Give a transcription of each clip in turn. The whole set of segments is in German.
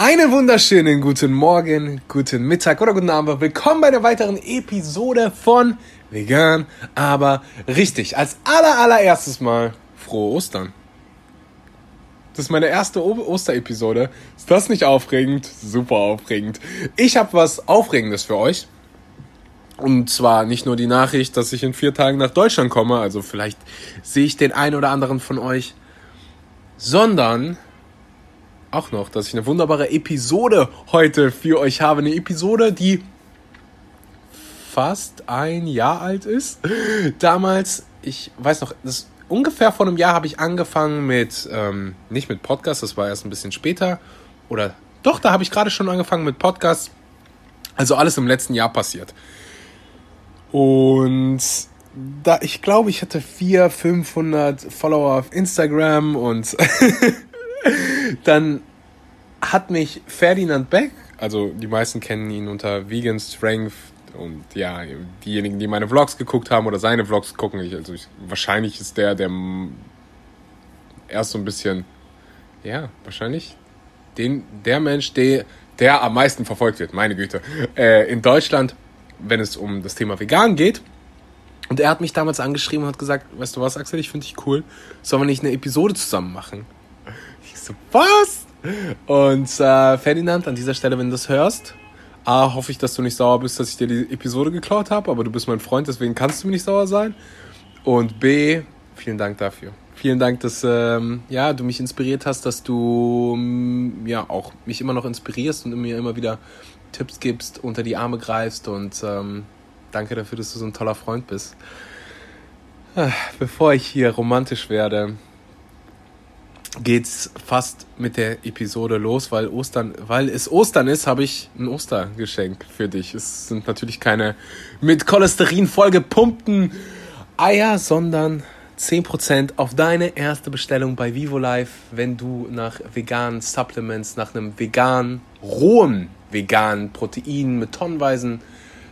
Einen wunderschönen guten Morgen, guten Mittag oder guten Abend. Willkommen bei der weiteren Episode von Vegan, aber richtig. Als aller allererstes Mal frohe Ostern. Das ist meine erste Osterepisode. Ist das nicht aufregend? Super aufregend. Ich habe was Aufregendes für euch. Und zwar nicht nur die Nachricht, dass ich in vier Tagen nach Deutschland komme, also vielleicht sehe ich den einen oder anderen von euch, sondern auch noch, dass ich eine wunderbare Episode heute für euch habe. Eine Episode, die fast ein Jahr alt ist. Damals, ich weiß noch, das ungefähr vor einem Jahr habe ich angefangen mit, ähm, nicht mit Podcast, das war erst ein bisschen später. Oder doch, da habe ich gerade schon angefangen mit Podcast. Also alles im letzten Jahr passiert. Und da, ich glaube, ich hatte 400, 500 Follower auf Instagram und dann hat mich Ferdinand Beck, also die meisten kennen ihn unter Vegan Strength und ja, diejenigen, die meine Vlogs geguckt haben oder seine Vlogs gucken, ich, also ich, wahrscheinlich ist der, der erst so ein bisschen, ja, wahrscheinlich den, der Mensch, der, der am meisten verfolgt wird, meine Güte, äh, in Deutschland, wenn es um das Thema Vegan geht. Und er hat mich damals angeschrieben und hat gesagt, weißt du was, Axel, ich finde dich cool, sollen wir nicht eine Episode zusammen machen? Ich so, was? Und äh, Ferdinand, an dieser Stelle, wenn du das hörst, A, hoffe ich, dass du nicht sauer bist, dass ich dir die Episode geklaut habe, aber du bist mein Freund, deswegen kannst du mir nicht sauer sein. Und B, vielen Dank dafür. Vielen Dank, dass ähm, ja, du mich inspiriert hast, dass du ähm, ja auch mich immer noch inspirierst und mir immer wieder Tipps gibst, unter die Arme greifst und ähm, danke dafür, dass du so ein toller Freund bist. Ah, bevor ich hier romantisch werde, geht's fast mit der Episode los, weil Ostern, weil es Ostern ist, habe ich ein Ostergeschenk für dich. Es sind natürlich keine mit Cholesterin vollgepumpten Eier, sondern 10% auf deine erste Bestellung bei Vivo Life, wenn du nach veganen Supplements, nach einem veganen, rohen veganen Protein mit tonnenweisen,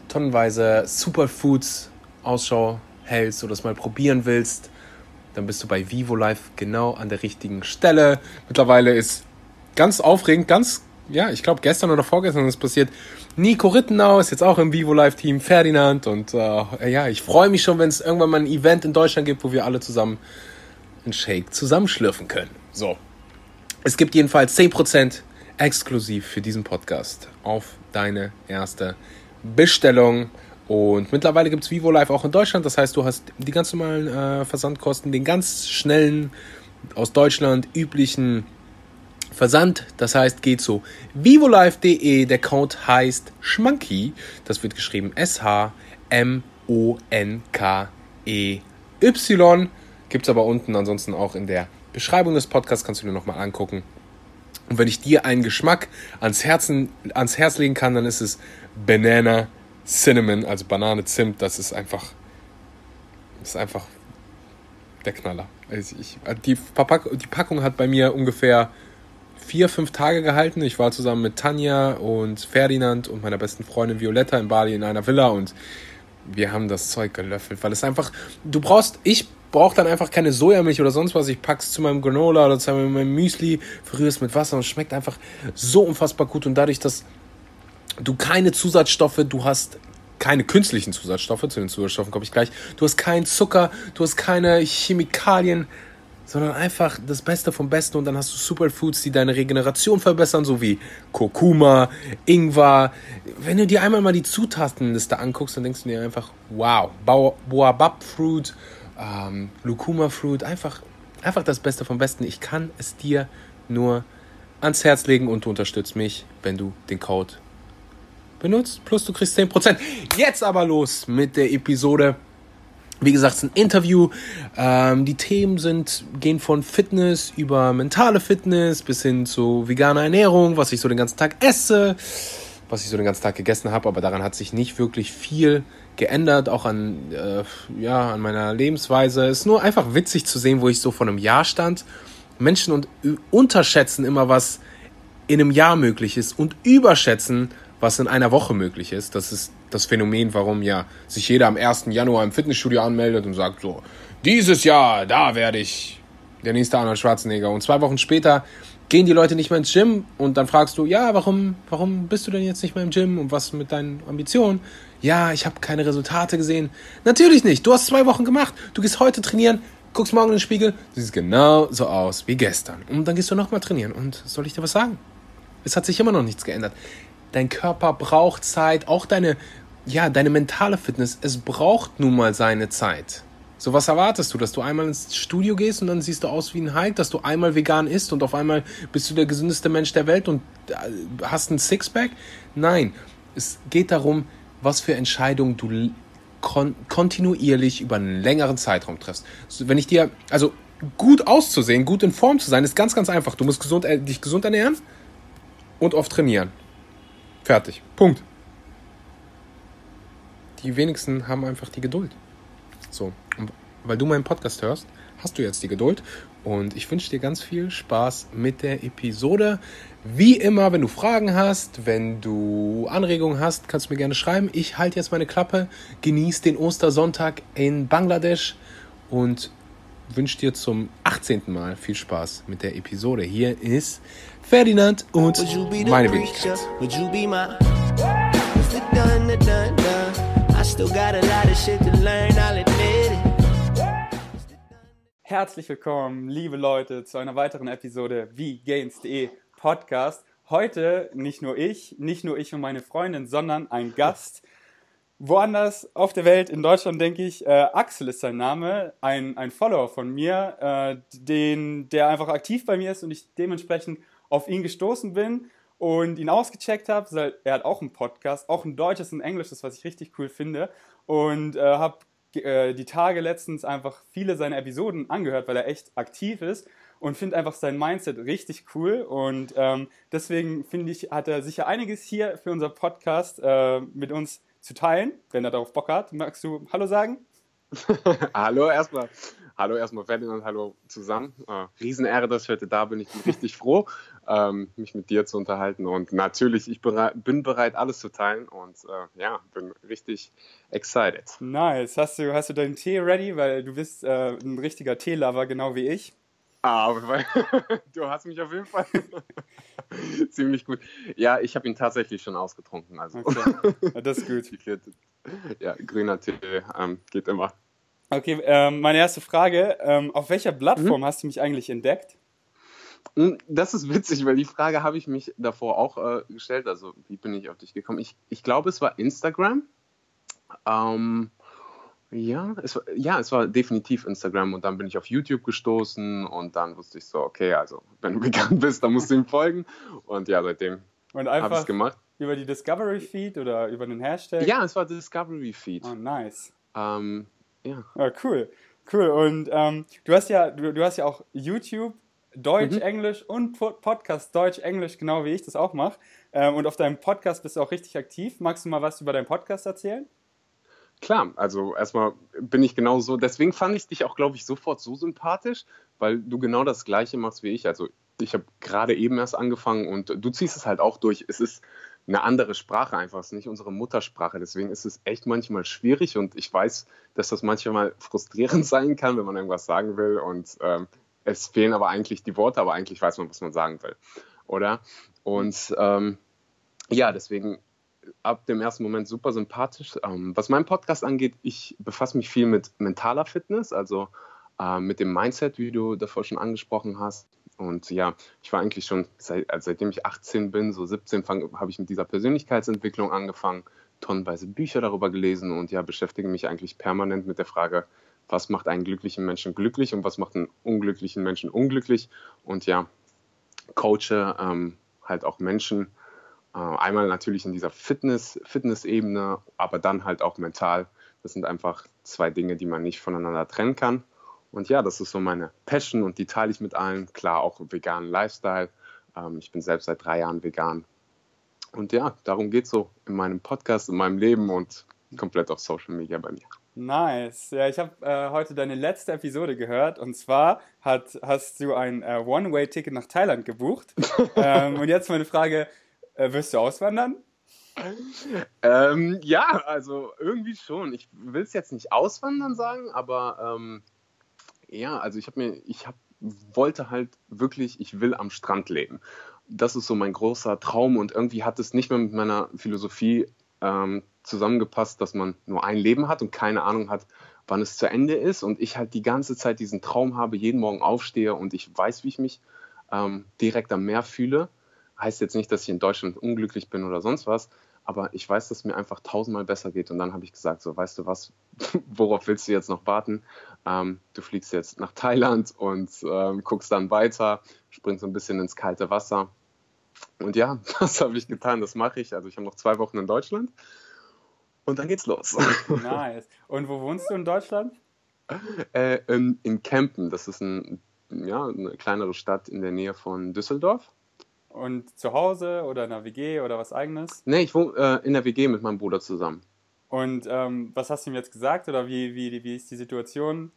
tonnenweise Superfoods Ausschau hältst oder es mal probieren willst dann bist du bei Vivo Live genau an der richtigen Stelle. Mittlerweile ist ganz aufregend, ganz, ja, ich glaube gestern oder vorgestern ist passiert. Nico Rittenau ist jetzt auch im Vivo Live Team, Ferdinand und äh, ja, ich freue mich schon, wenn es irgendwann mal ein Event in Deutschland gibt, wo wir alle zusammen einen Shake zusammenschlürfen können. So. Es gibt jedenfalls 10% exklusiv für diesen Podcast auf deine erste Bestellung. Und mittlerweile gibt es Vivo Live auch in Deutschland. Das heißt, du hast die ganz normalen äh, Versandkosten, den ganz schnellen, aus Deutschland üblichen Versand. Das heißt, geht zu vivolive.de. Der Code heißt Schmanky. Das wird geschrieben S-H-M-O-N-K-E-Y. Gibt es aber unten ansonsten auch in der Beschreibung des Podcasts. Kannst du dir nochmal angucken. Und wenn ich dir einen Geschmack ans, Herzen, ans Herz legen kann, dann ist es Banana Cinnamon, also Banane, Zimt, das ist einfach, das ist einfach der Knaller. Also ich, die, die Packung hat bei mir ungefähr vier, fünf Tage gehalten. Ich war zusammen mit Tanja und Ferdinand und meiner besten Freundin Violetta in Bali in einer Villa und wir haben das Zeug gelöffelt, weil es einfach, du brauchst, ich brauche dann einfach keine Sojamilch oder sonst was. Ich pack's zu meinem Granola oder zu meinem Müsli, verrühre es mit Wasser und schmeckt einfach so unfassbar gut. Und dadurch, dass du keine Zusatzstoffe, du hast keine künstlichen Zusatzstoffe, zu den Zusatzstoffen komme ich gleich, du hast keinen Zucker, du hast keine Chemikalien, sondern einfach das Beste vom Besten und dann hast du Superfoods, die deine Regeneration verbessern, so wie Kurkuma, Ingwer. Wenn du dir einmal mal die Zutatenliste anguckst, dann denkst du dir einfach, wow, Boabab Fruit, ähm, Lucuma Fruit, einfach, einfach das Beste vom Besten. Ich kann es dir nur ans Herz legen und du unterstützt mich, wenn du den Code benutzt, plus du kriegst 10%. Jetzt aber los mit der Episode. Wie gesagt, es ist ein Interview. Ähm, die Themen sind, gehen von Fitness über mentale Fitness bis hin zu veganer Ernährung, was ich so den ganzen Tag esse, was ich so den ganzen Tag gegessen habe, aber daran hat sich nicht wirklich viel geändert, auch an, äh, ja, an meiner Lebensweise. Es ist nur einfach witzig zu sehen, wo ich so vor einem Jahr stand. Menschen und unterschätzen immer, was in einem Jahr möglich ist und überschätzen, was in einer Woche möglich ist. Das ist das Phänomen, warum ja sich jeder am 1. Januar im Fitnessstudio anmeldet und sagt so, dieses Jahr, da werde ich der nächste Arnold Schwarzenegger. Und zwei Wochen später gehen die Leute nicht mehr ins Gym und dann fragst du, ja, warum, warum bist du denn jetzt nicht mehr im Gym und was mit deinen Ambitionen? Ja, ich habe keine Resultate gesehen. Natürlich nicht. Du hast zwei Wochen gemacht. Du gehst heute trainieren, guckst morgen in den Spiegel, du siehst genau so aus wie gestern. Und dann gehst du nochmal trainieren. Und soll ich dir was sagen? Es hat sich immer noch nichts geändert. Dein Körper braucht Zeit, auch deine, ja, deine mentale Fitness. Es braucht nun mal seine Zeit. So, was erwartest du? Dass du einmal ins Studio gehst und dann siehst du aus wie ein Hulk, dass du einmal vegan isst und auf einmal bist du der gesündeste Mensch der Welt und äh, hast ein Sixpack? Nein, es geht darum, was für Entscheidungen du kon kontinuierlich über einen längeren Zeitraum triffst. Wenn ich dir, also gut auszusehen, gut in Form zu sein, ist ganz, ganz einfach. Du musst gesund, äh, dich gesund ernähren und oft trainieren. Fertig. Punkt. Die wenigsten haben einfach die Geduld. So, und weil du meinen Podcast hörst, hast du jetzt die Geduld. Und ich wünsche dir ganz viel Spaß mit der Episode. Wie immer, wenn du Fragen hast, wenn du Anregungen hast, kannst du mir gerne schreiben. Ich halte jetzt meine Klappe, genieße den Ostersonntag in Bangladesch und wünsche dir zum 18. Mal viel Spaß mit der Episode. Hier ist Ferdinand und meine Wenigkeit. Herzlich willkommen, liebe Leute, zu einer weiteren Episode wie Gains.de Podcast. Heute nicht nur ich, nicht nur ich und meine Freundin, sondern ein Gast. Woanders auf der Welt, in Deutschland denke ich, äh, Axel ist sein Name, ein, ein Follower von mir, äh, den, der einfach aktiv bei mir ist und ich dementsprechend auf ihn gestoßen bin und ihn ausgecheckt habe. Er hat auch einen Podcast, auch ein deutsches und englisches, was ich richtig cool finde. Und äh, habe äh, die Tage letztens einfach viele seiner Episoden angehört, weil er echt aktiv ist und finde einfach sein Mindset richtig cool. Und ähm, deswegen finde ich, hat er sicher einiges hier für unser Podcast äh, mit uns zu teilen, wenn er darauf Bock hat. Magst du Hallo sagen? hallo erstmal. Hallo erstmal Ferdinand, hallo zusammen. Äh, Riesenehre, dass ich heute da bin. Ich bin richtig froh, ähm, mich mit dir zu unterhalten. Und natürlich, ich bereit, bin bereit, alles zu teilen und äh, ja, bin richtig excited. Nice. Hast du, hast du deinen Tee ready? Weil du bist äh, ein richtiger Teelover, genau wie ich. Ah, weil, du hast mich auf jeden Fall ziemlich gut. Ja, ich habe ihn tatsächlich schon ausgetrunken. Also. Okay. das ist gut. Ja, grüner Tee ähm, geht immer. Okay, ähm, meine erste Frage. Ähm, auf welcher Plattform mhm. hast du mich eigentlich entdeckt? Hm, das ist witzig, weil die Frage habe ich mich davor auch äh, gestellt. Also, wie bin ich auf dich gekommen? Ich, ich glaube, es war Instagram. Ähm, ja, es war, ja, es war definitiv Instagram und dann bin ich auf YouTube gestoßen und dann wusste ich so, okay, also wenn du vegan bist, dann musst du ihm folgen und ja, seitdem habe ich es gemacht. Über die Discovery Feed oder über den Hashtag? Ja, es war Discovery Feed. Oh, nice. Ähm, ja. ja. Cool. Cool. Und ähm, du hast ja, du, du hast ja auch YouTube, Deutsch, mhm. Englisch und Podcast Deutsch, Englisch, genau wie ich das auch mache. Ähm, und auf deinem Podcast bist du auch richtig aktiv. Magst du mal was über deinen Podcast erzählen? Klar, also erstmal bin ich genau so, deswegen fand ich dich auch, glaube ich, sofort so sympathisch, weil du genau das Gleiche machst wie ich. Also ich habe gerade eben erst angefangen und du ziehst es halt auch durch. Es ist eine andere Sprache einfach, es ist nicht unsere Muttersprache. Deswegen ist es echt manchmal schwierig und ich weiß, dass das manchmal frustrierend sein kann, wenn man irgendwas sagen will und ähm, es fehlen aber eigentlich die Worte, aber eigentlich weiß man, was man sagen will, oder? Und ähm, ja, deswegen ab dem ersten Moment super sympathisch. Ähm, was meinen Podcast angeht, ich befasse mich viel mit mentaler Fitness, also äh, mit dem Mindset, wie du davor schon angesprochen hast. Und ja, ich war eigentlich schon, seit, also seitdem ich 18 bin, so 17, habe ich mit dieser Persönlichkeitsentwicklung angefangen, tonnenweise Bücher darüber gelesen und ja, beschäftige mich eigentlich permanent mit der Frage, was macht einen glücklichen Menschen glücklich und was macht einen unglücklichen Menschen unglücklich. Und ja, coache ähm, halt auch Menschen, einmal natürlich in dieser Fitness, Fitness-Ebene, aber dann halt auch mental. Das sind einfach zwei Dinge, die man nicht voneinander trennen kann. Und ja, das ist so meine Passion und die teile ich mit allen. Klar, auch veganen Lifestyle. Ähm, ich bin selbst seit drei Jahren vegan. Und ja, darum geht es so in meinem Podcast, in meinem Leben und komplett auf Social Media bei mir. Nice. Ja, ich habe äh, heute deine letzte Episode gehört und zwar hat, hast du ein äh, One-Way-Ticket nach Thailand gebucht. ähm, und jetzt meine Frage: äh, Wirst du auswandern? Ähm, ja, also irgendwie schon. Ich will es jetzt nicht auswandern sagen, aber ähm, ja, also ich habe mir, ich habe wollte halt wirklich, ich will am Strand leben. Das ist so mein großer Traum und irgendwie hat es nicht mehr mit meiner Philosophie ähm, zusammengepasst, dass man nur ein Leben hat und keine Ahnung hat, wann es zu Ende ist und ich halt die ganze Zeit diesen Traum habe, jeden Morgen aufstehe und ich weiß, wie ich mich ähm, direkt am Meer fühle. Heißt jetzt nicht, dass ich in Deutschland unglücklich bin oder sonst was, aber ich weiß, dass es mir einfach tausendmal besser geht. Und dann habe ich gesagt, so, weißt du was, worauf willst du jetzt noch warten? Ähm, du fliegst jetzt nach Thailand und ähm, guckst dann weiter, springst so ein bisschen ins kalte Wasser. Und ja, das habe ich getan, das mache ich. Also ich habe noch zwei Wochen in Deutschland und dann geht's los. Nice. Und wo wohnst du in Deutschland? Äh, in, in Kempen, das ist ein, ja, eine kleinere Stadt in der Nähe von Düsseldorf. Und zu Hause oder in der WG oder was eigenes? Nee, ich wohne äh, in der WG mit meinem Bruder zusammen. Und ähm, was hast du ihm jetzt gesagt oder wie, wie, wie ist die Situation?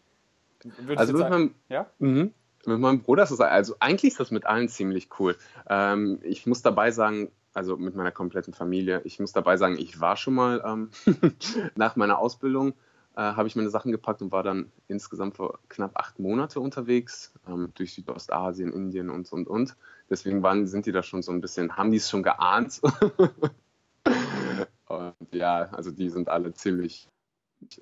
Würdest also mit meinem, ja? Mhm. mit meinem Bruder ist das, also eigentlich ist das mit allen ziemlich cool. Ähm, ich muss dabei sagen, also mit meiner kompletten Familie, ich muss dabei sagen, ich war schon mal ähm, nach meiner Ausbildung äh, habe ich meine Sachen gepackt und war dann insgesamt für knapp acht Monate unterwegs ähm, durch Südostasien, Indien und und und. Deswegen waren, sind die da schon so ein bisschen, haben die es schon geahnt. und ja, also die sind alle ziemlich,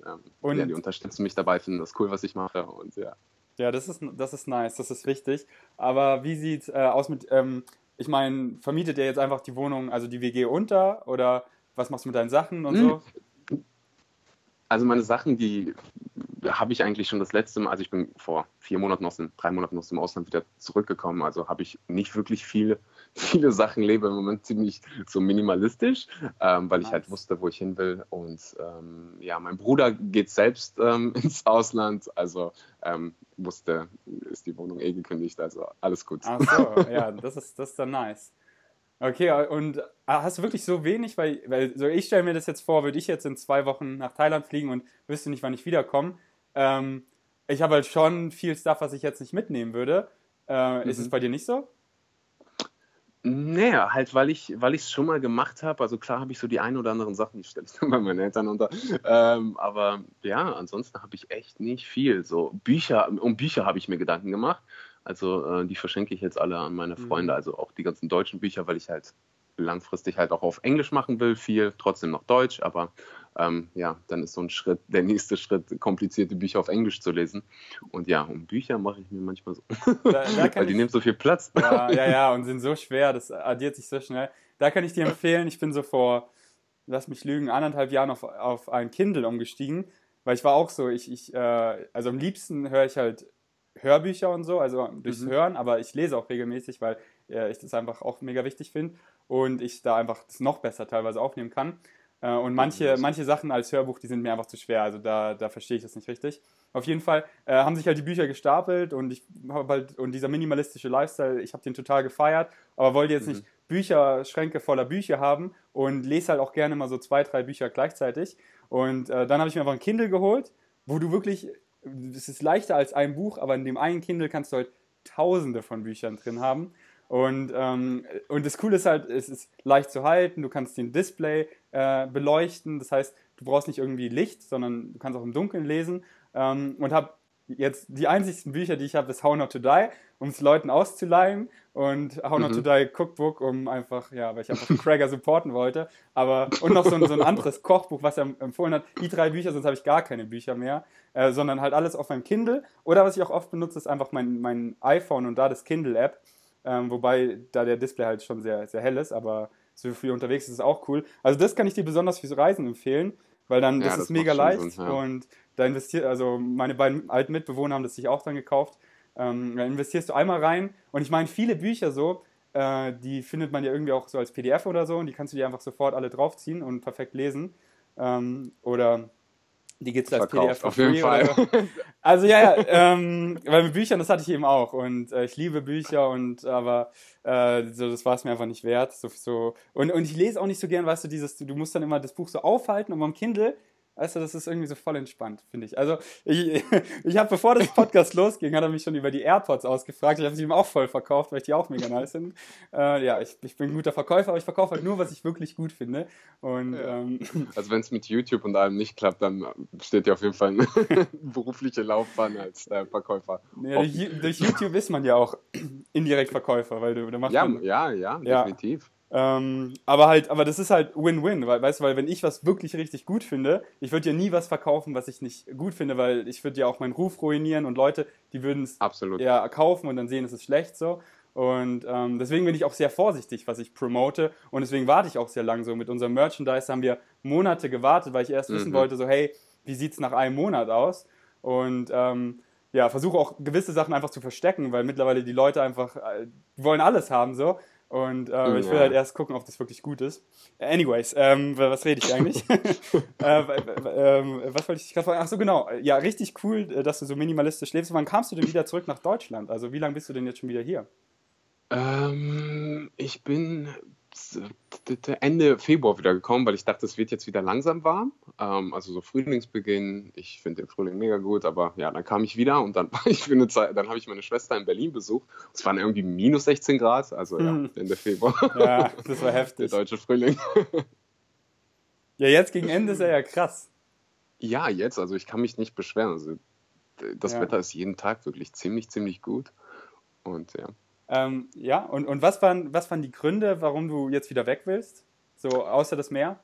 ähm, und, ja, die unterstützen mich dabei, finden das cool, was ich mache und ja. Ja, das ist, das ist nice, das ist wichtig. Aber wie sieht es äh, aus mit, ähm, ich meine, vermietet ihr jetzt einfach die Wohnung, also die WG unter oder was machst du mit deinen Sachen und hm. so? Also meine Sachen, die habe ich eigentlich schon das letzte Mal, also ich bin vor vier Monaten aus dem, drei Monaten aus dem Ausland wieder zurückgekommen, also habe ich nicht wirklich viele, viele Sachen, lebe im Moment ziemlich so minimalistisch, ähm, weil ich halt wusste, wo ich hin will und ähm, ja, mein Bruder geht selbst ähm, ins Ausland, also ähm, wusste, ist die Wohnung eh gekündigt, also alles gut. Ach so, ja, das ist, das ist dann nice. Okay, und ah, hast du wirklich so wenig? Weil, weil so ich stelle mir das jetzt vor, würde ich jetzt in zwei Wochen nach Thailand fliegen und wüsste nicht, wann ich wiederkomme. Ähm, ich habe halt schon viel Stuff, was ich jetzt nicht mitnehmen würde. Äh, mhm. Ist es mhm. bei dir nicht so? Naja, halt, weil ich weil es schon mal gemacht habe. Also klar habe ich so die ein oder anderen Sachen, die stelle ich dann bei meinen Eltern unter. Ähm, aber ja, ansonsten habe ich echt nicht viel. So Bücher, um Bücher habe ich mir Gedanken gemacht. Also äh, die verschenke ich jetzt alle an meine mhm. Freunde, also auch die ganzen deutschen Bücher, weil ich halt langfristig halt auch auf Englisch machen will, viel, trotzdem noch Deutsch, aber ähm, ja, dann ist so ein Schritt, der nächste Schritt, komplizierte Bücher auf Englisch zu lesen. Und ja, um Bücher mache ich mir manchmal so. Da, da weil die ich, nehmen so viel Platz. Ja, ja, ja, und sind so schwer, das addiert sich so schnell. Da kann ich dir empfehlen, ich bin so vor, lass mich lügen, anderthalb Jahren auf, auf ein Kindle umgestiegen, weil ich war auch so, ich, ich äh, also am liebsten höre ich halt Hörbücher und so, also durchs mhm. Hören, aber ich lese auch regelmäßig, weil äh, ich das einfach auch mega wichtig finde und ich da einfach das noch besser teilweise aufnehmen kann. Äh, und manche, manche Sachen als Hörbuch, die sind mir einfach zu schwer, also da, da verstehe ich das nicht richtig. Auf jeden Fall äh, haben sich halt die Bücher gestapelt und ich habe halt, und dieser minimalistische Lifestyle, ich habe den total gefeiert, aber wollte jetzt mhm. nicht Bücherschränke voller Bücher haben und lese halt auch gerne mal so zwei, drei Bücher gleichzeitig. Und äh, dann habe ich mir einfach ein Kindle geholt, wo du wirklich es ist leichter als ein Buch, aber in dem einen Kindle kannst du halt tausende von Büchern drin haben. Und, ähm, und das Coole ist halt, es ist leicht zu halten, du kannst den Display äh, beleuchten, das heißt, du brauchst nicht irgendwie Licht, sondern du kannst auch im Dunkeln lesen. Ähm, und habe jetzt die einzigsten Bücher, die ich habe, ist How Not to Die, um es Leuten auszuleihen und How Not mhm. to Die Cookbook, um einfach, ja, weil ich einfach Craiger supporten wollte. Aber und noch so ein, so ein anderes Kochbuch, was er empfohlen hat. Die drei Bücher, sonst habe ich gar keine Bücher mehr, äh, sondern halt alles auf meinem Kindle. Oder was ich auch oft benutze, ist einfach mein, mein iPhone und da das Kindle-App. Ähm, wobei da der Display halt schon sehr, sehr hell ist, aber so viel unterwegs ist es auch cool. Also das kann ich dir besonders fürs Reisen empfehlen, weil dann, das, ja, das ist mega leicht Sinn, ja. und da investiert, also meine beiden alten Mitbewohner haben das sich auch dann gekauft. Ähm, da investierst du einmal rein und ich meine, viele Bücher so, äh, die findet man ja irgendwie auch so als PDF oder so und die kannst du dir einfach sofort alle draufziehen und perfekt lesen. Ähm, oder die gibt es als PDF auf jeden Fall. So. Also ja, ja ähm, weil mit Büchern, das hatte ich eben auch und äh, ich liebe Bücher und aber äh, so, das war es mir einfach nicht wert. So, so. Und, und ich lese auch nicht so gern, weißt du, dieses, du musst dann immer das Buch so aufhalten und beim Kindle Weißt du, das ist irgendwie so voll entspannt, finde ich. Also, ich, ich habe, bevor das Podcast losging, hat er mich schon über die AirPods ausgefragt. Ich habe sie ihm auch voll verkauft, weil ich die auch mega nice sind. Äh, ja, ich, ich bin ein guter Verkäufer, aber ich verkaufe halt nur, was ich wirklich gut finde. Und, ja. ähm, also, wenn es mit YouTube und allem nicht klappt, dann steht dir auf jeden Fall eine berufliche Laufbahn als äh, Verkäufer. Ja, durch, durch, YouTube ist man ja auch indirekt Verkäufer, weil du, da machst ja, man, ja, ja, definitiv. Ähm, aber halt, aber das ist halt Win-Win, weil, weißt du, weil wenn ich was wirklich richtig gut finde, ich würde ja nie was verkaufen, was ich nicht gut finde, weil ich würde ja auch meinen Ruf ruinieren und Leute, die würden es ja kaufen und dann sehen, es ist schlecht so. Und ähm, deswegen bin ich auch sehr vorsichtig, was ich promote. Und deswegen warte ich auch sehr lange so. Mit unserem Merchandise haben wir Monate gewartet, weil ich erst mhm. wissen wollte, so, hey, wie sieht es nach einem Monat aus? Und ähm, ja, versuche auch gewisse Sachen einfach zu verstecken, weil mittlerweile die Leute einfach äh, wollen alles haben so. Und äh, ich will halt erst gucken, ob das wirklich gut ist. Anyways, ähm, was rede ich eigentlich? äh, äh, was wollte ich dich gerade fragen? Ach so, genau. Ja, richtig cool, äh, dass du so minimalistisch lebst. Wann kamst du denn wieder zurück nach Deutschland? Also wie lange bist du denn jetzt schon wieder hier? Ähm, ich bin Ende Februar wieder gekommen, weil ich dachte, es wird jetzt wieder langsam warm. Ähm, also so Frühlingsbeginn. Ich finde den Frühling mega gut, aber ja, dann kam ich wieder und dann war ich für eine Zeit, dann habe ich meine Schwester in Berlin besucht. Es waren irgendwie minus 16 Grad, also ja, hm. Ende Februar. Ja, das war heftig. Der deutsche Frühling. Ja, jetzt gegen Ende ist er ja krass. Ja, jetzt, also ich kann mich nicht beschweren. Also das ja. Wetter ist jeden Tag wirklich ziemlich, ziemlich gut. Und ja. Ähm, ja, und, und was, waren, was waren die Gründe, warum du jetzt wieder weg willst? So außer das Meer?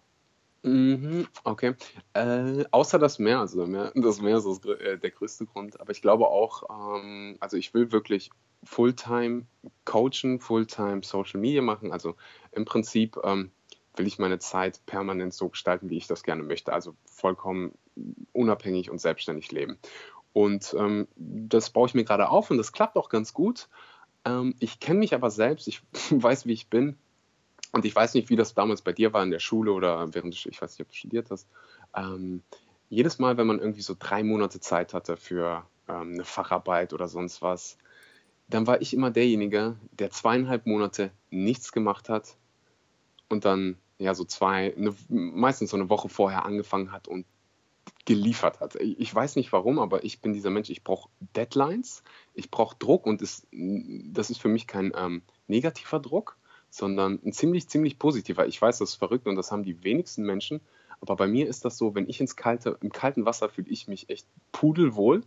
Mhm, okay. Äh, außer das Meer, also das Meer, das Meer ist das, äh, der größte Grund. Aber ich glaube auch, ähm, also ich will wirklich Fulltime coachen, Fulltime Social Media machen. Also im Prinzip ähm, will ich meine Zeit permanent so gestalten, wie ich das gerne möchte. Also vollkommen unabhängig und selbstständig leben. Und ähm, das baue ich mir gerade auf und das klappt auch ganz gut. Ähm, ich kenne mich aber selbst, ich weiß, wie ich bin. Und ich weiß nicht, wie das damals bei dir war in der Schule oder während du, ich weiß nicht, ob du studiert hast. Ähm, jedes Mal, wenn man irgendwie so drei Monate Zeit hatte für ähm, eine Facharbeit oder sonst was, dann war ich immer derjenige, der zweieinhalb Monate nichts gemacht hat und dann ja so zwei, eine, meistens so eine Woche vorher angefangen hat und geliefert hat. Ich weiß nicht warum, aber ich bin dieser Mensch, ich brauche Deadlines, ich brauche Druck und das, das ist für mich kein ähm, negativer Druck, sondern ein ziemlich, ziemlich positiver. Ich weiß, das ist verrückt und das haben die wenigsten Menschen, aber bei mir ist das so, wenn ich ins kalte, im kalten Wasser fühle ich mich echt pudelwohl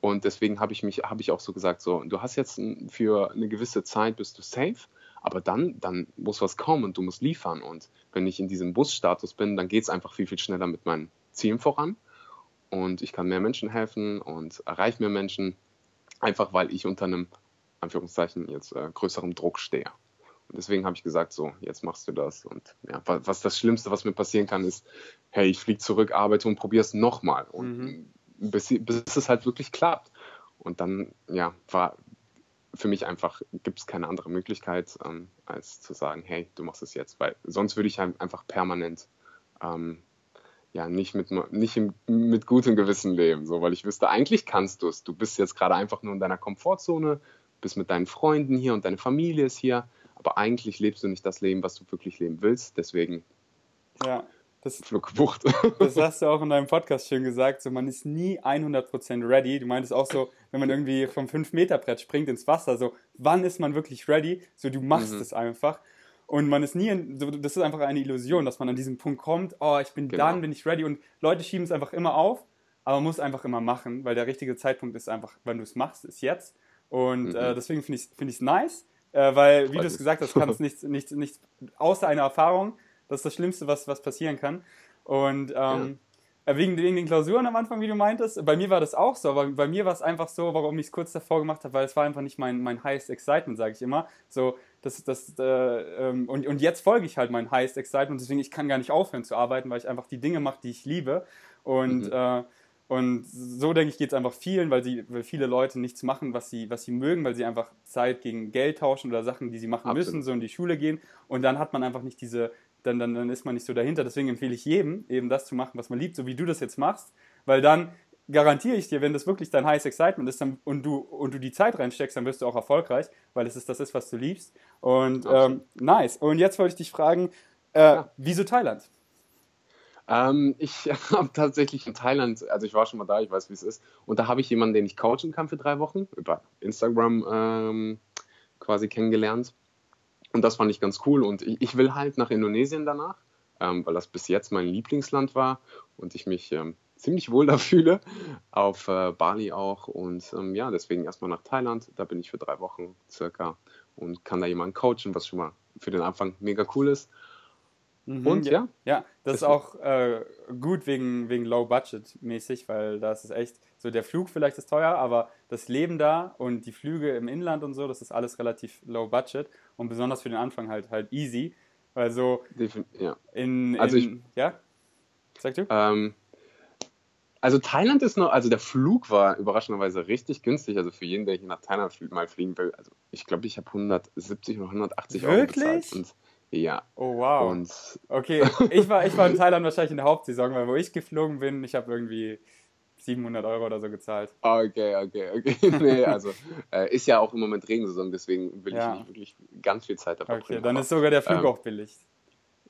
und deswegen habe ich mich, habe ich auch so gesagt, so, du hast jetzt für eine gewisse Zeit bist du safe, aber dann, dann muss was kommen und du musst liefern und wenn ich in diesem Busstatus bin, dann geht es einfach viel, viel schneller mit meinen Zielen voran und ich kann mehr Menschen helfen und erreiche mehr Menschen, einfach weil ich unter einem, Anführungszeichen, jetzt äh, größerem Druck stehe. Und deswegen habe ich gesagt, so, jetzt machst du das. Und ja, was das Schlimmste, was mir passieren kann, ist, hey, ich fliege zurück, arbeite und probiere es nochmal. Und mhm. bis, bis es halt wirklich klappt. Und dann, ja, war für mich einfach, gibt es keine andere Möglichkeit, ähm, als zu sagen, hey, du machst es jetzt. Weil sonst würde ich halt einfach permanent ähm, ja nicht mit nicht im, mit gutem Gewissen leben, so, weil ich wüsste, eigentlich kannst du es. Du bist jetzt gerade einfach nur in deiner Komfortzone, bist mit deinen Freunden hier und deine Familie ist hier, aber eigentlich lebst du nicht das Leben, was du wirklich leben willst. Deswegen ja, das, Flugbucht. das hast du auch in deinem Podcast schön gesagt, so man ist nie 100% ready. Du meintest auch so, wenn man irgendwie vom 5-Meter-Brett springt ins Wasser, so wann ist man wirklich ready? So du machst mhm. es einfach. Und man ist nie, in, das ist einfach eine Illusion, dass man an diesen Punkt kommt, oh, ich bin genau. dann, bin ich ready. Und Leute schieben es einfach immer auf, aber man muss einfach immer machen, weil der richtige Zeitpunkt ist einfach, wenn du es machst, ist jetzt. Und mhm. äh, deswegen finde ich es find nice, äh, weil, wie du es gesagt hast, kann es nichts, nichts, nichts außer einer Erfahrung. Das ist das Schlimmste, was, was passieren kann. Und ähm, ja. Äh, wegen, wegen den Klausuren am Anfang, wie du meintest, bei mir war das auch so, aber bei mir war es einfach so, warum ich es kurz davor gemacht habe, weil es war einfach nicht mein, mein highest excitement, sage ich immer. So, das, das, äh, ähm, und, und jetzt folge ich halt mein highest excitement, deswegen ich kann gar nicht aufhören zu arbeiten, weil ich einfach die Dinge mache, die ich liebe. Und, mhm. äh, und so denke ich, geht es einfach vielen, weil, sie, weil viele Leute nichts machen, was sie, was sie mögen, weil sie einfach Zeit gegen Geld tauschen oder Sachen, die sie machen Absolut. müssen, so in die Schule gehen. Und dann hat man einfach nicht diese, dann, dann, dann ist man nicht so dahinter. Deswegen empfehle ich jedem, eben das zu machen, was man liebt, so wie du das jetzt machst, weil dann garantiere ich dir, wenn das wirklich dein Highest Excitement ist dann, und, du, und du die Zeit reinsteckst, dann wirst du auch erfolgreich, weil es ist das ist, was du liebst. Und ähm, nice. Und jetzt wollte ich dich fragen, äh, ja. wieso Thailand? Ähm, ich habe tatsächlich in Thailand, also ich war schon mal da, ich weiß, wie es ist. Und da habe ich jemanden, den ich coachen kann für drei Wochen, über Instagram ähm, quasi kennengelernt. Und das fand ich ganz cool. Und ich, ich will halt nach Indonesien danach, ähm, weil das bis jetzt mein Lieblingsland war und ich mich ähm, ziemlich wohl da fühle. Auf äh, Bali auch. Und ähm, ja, deswegen erstmal nach Thailand. Da bin ich für drei Wochen circa und kann da jemanden coachen, was schon mal für den Anfang mega cool ist. Mhm, Und ja, Ja, das ist auch äh, gut wegen, wegen Low Budget mäßig, weil das ist echt so der Flug vielleicht ist teuer, aber das Leben da und die Flüge im Inland und so, das ist alles relativ Low Budget und besonders für den Anfang halt halt easy, weil so defin- ja. in, Also ich- in ja, sag du? Ähm, also Thailand ist noch, also der Flug war überraschenderweise richtig günstig. Also für jeden, der hier nach Thailand mal fliegen will. Also ich glaube, ich habe 170 oder 180 Euro Wirklich? bezahlt. Und, ja. Oh wow. Und Okay, ich war, ich war in Thailand wahrscheinlich in der Hauptsaison, weil wo ich geflogen bin, ich habe irgendwie 700 Euro oder so gezahlt. okay, okay, okay. nee, also äh, ist ja auch im Moment Regensaison, deswegen will Ja. ich nicht wirklich ganz viel Zeit da Okay, dann ist sogar der Flug ähm, auch billig.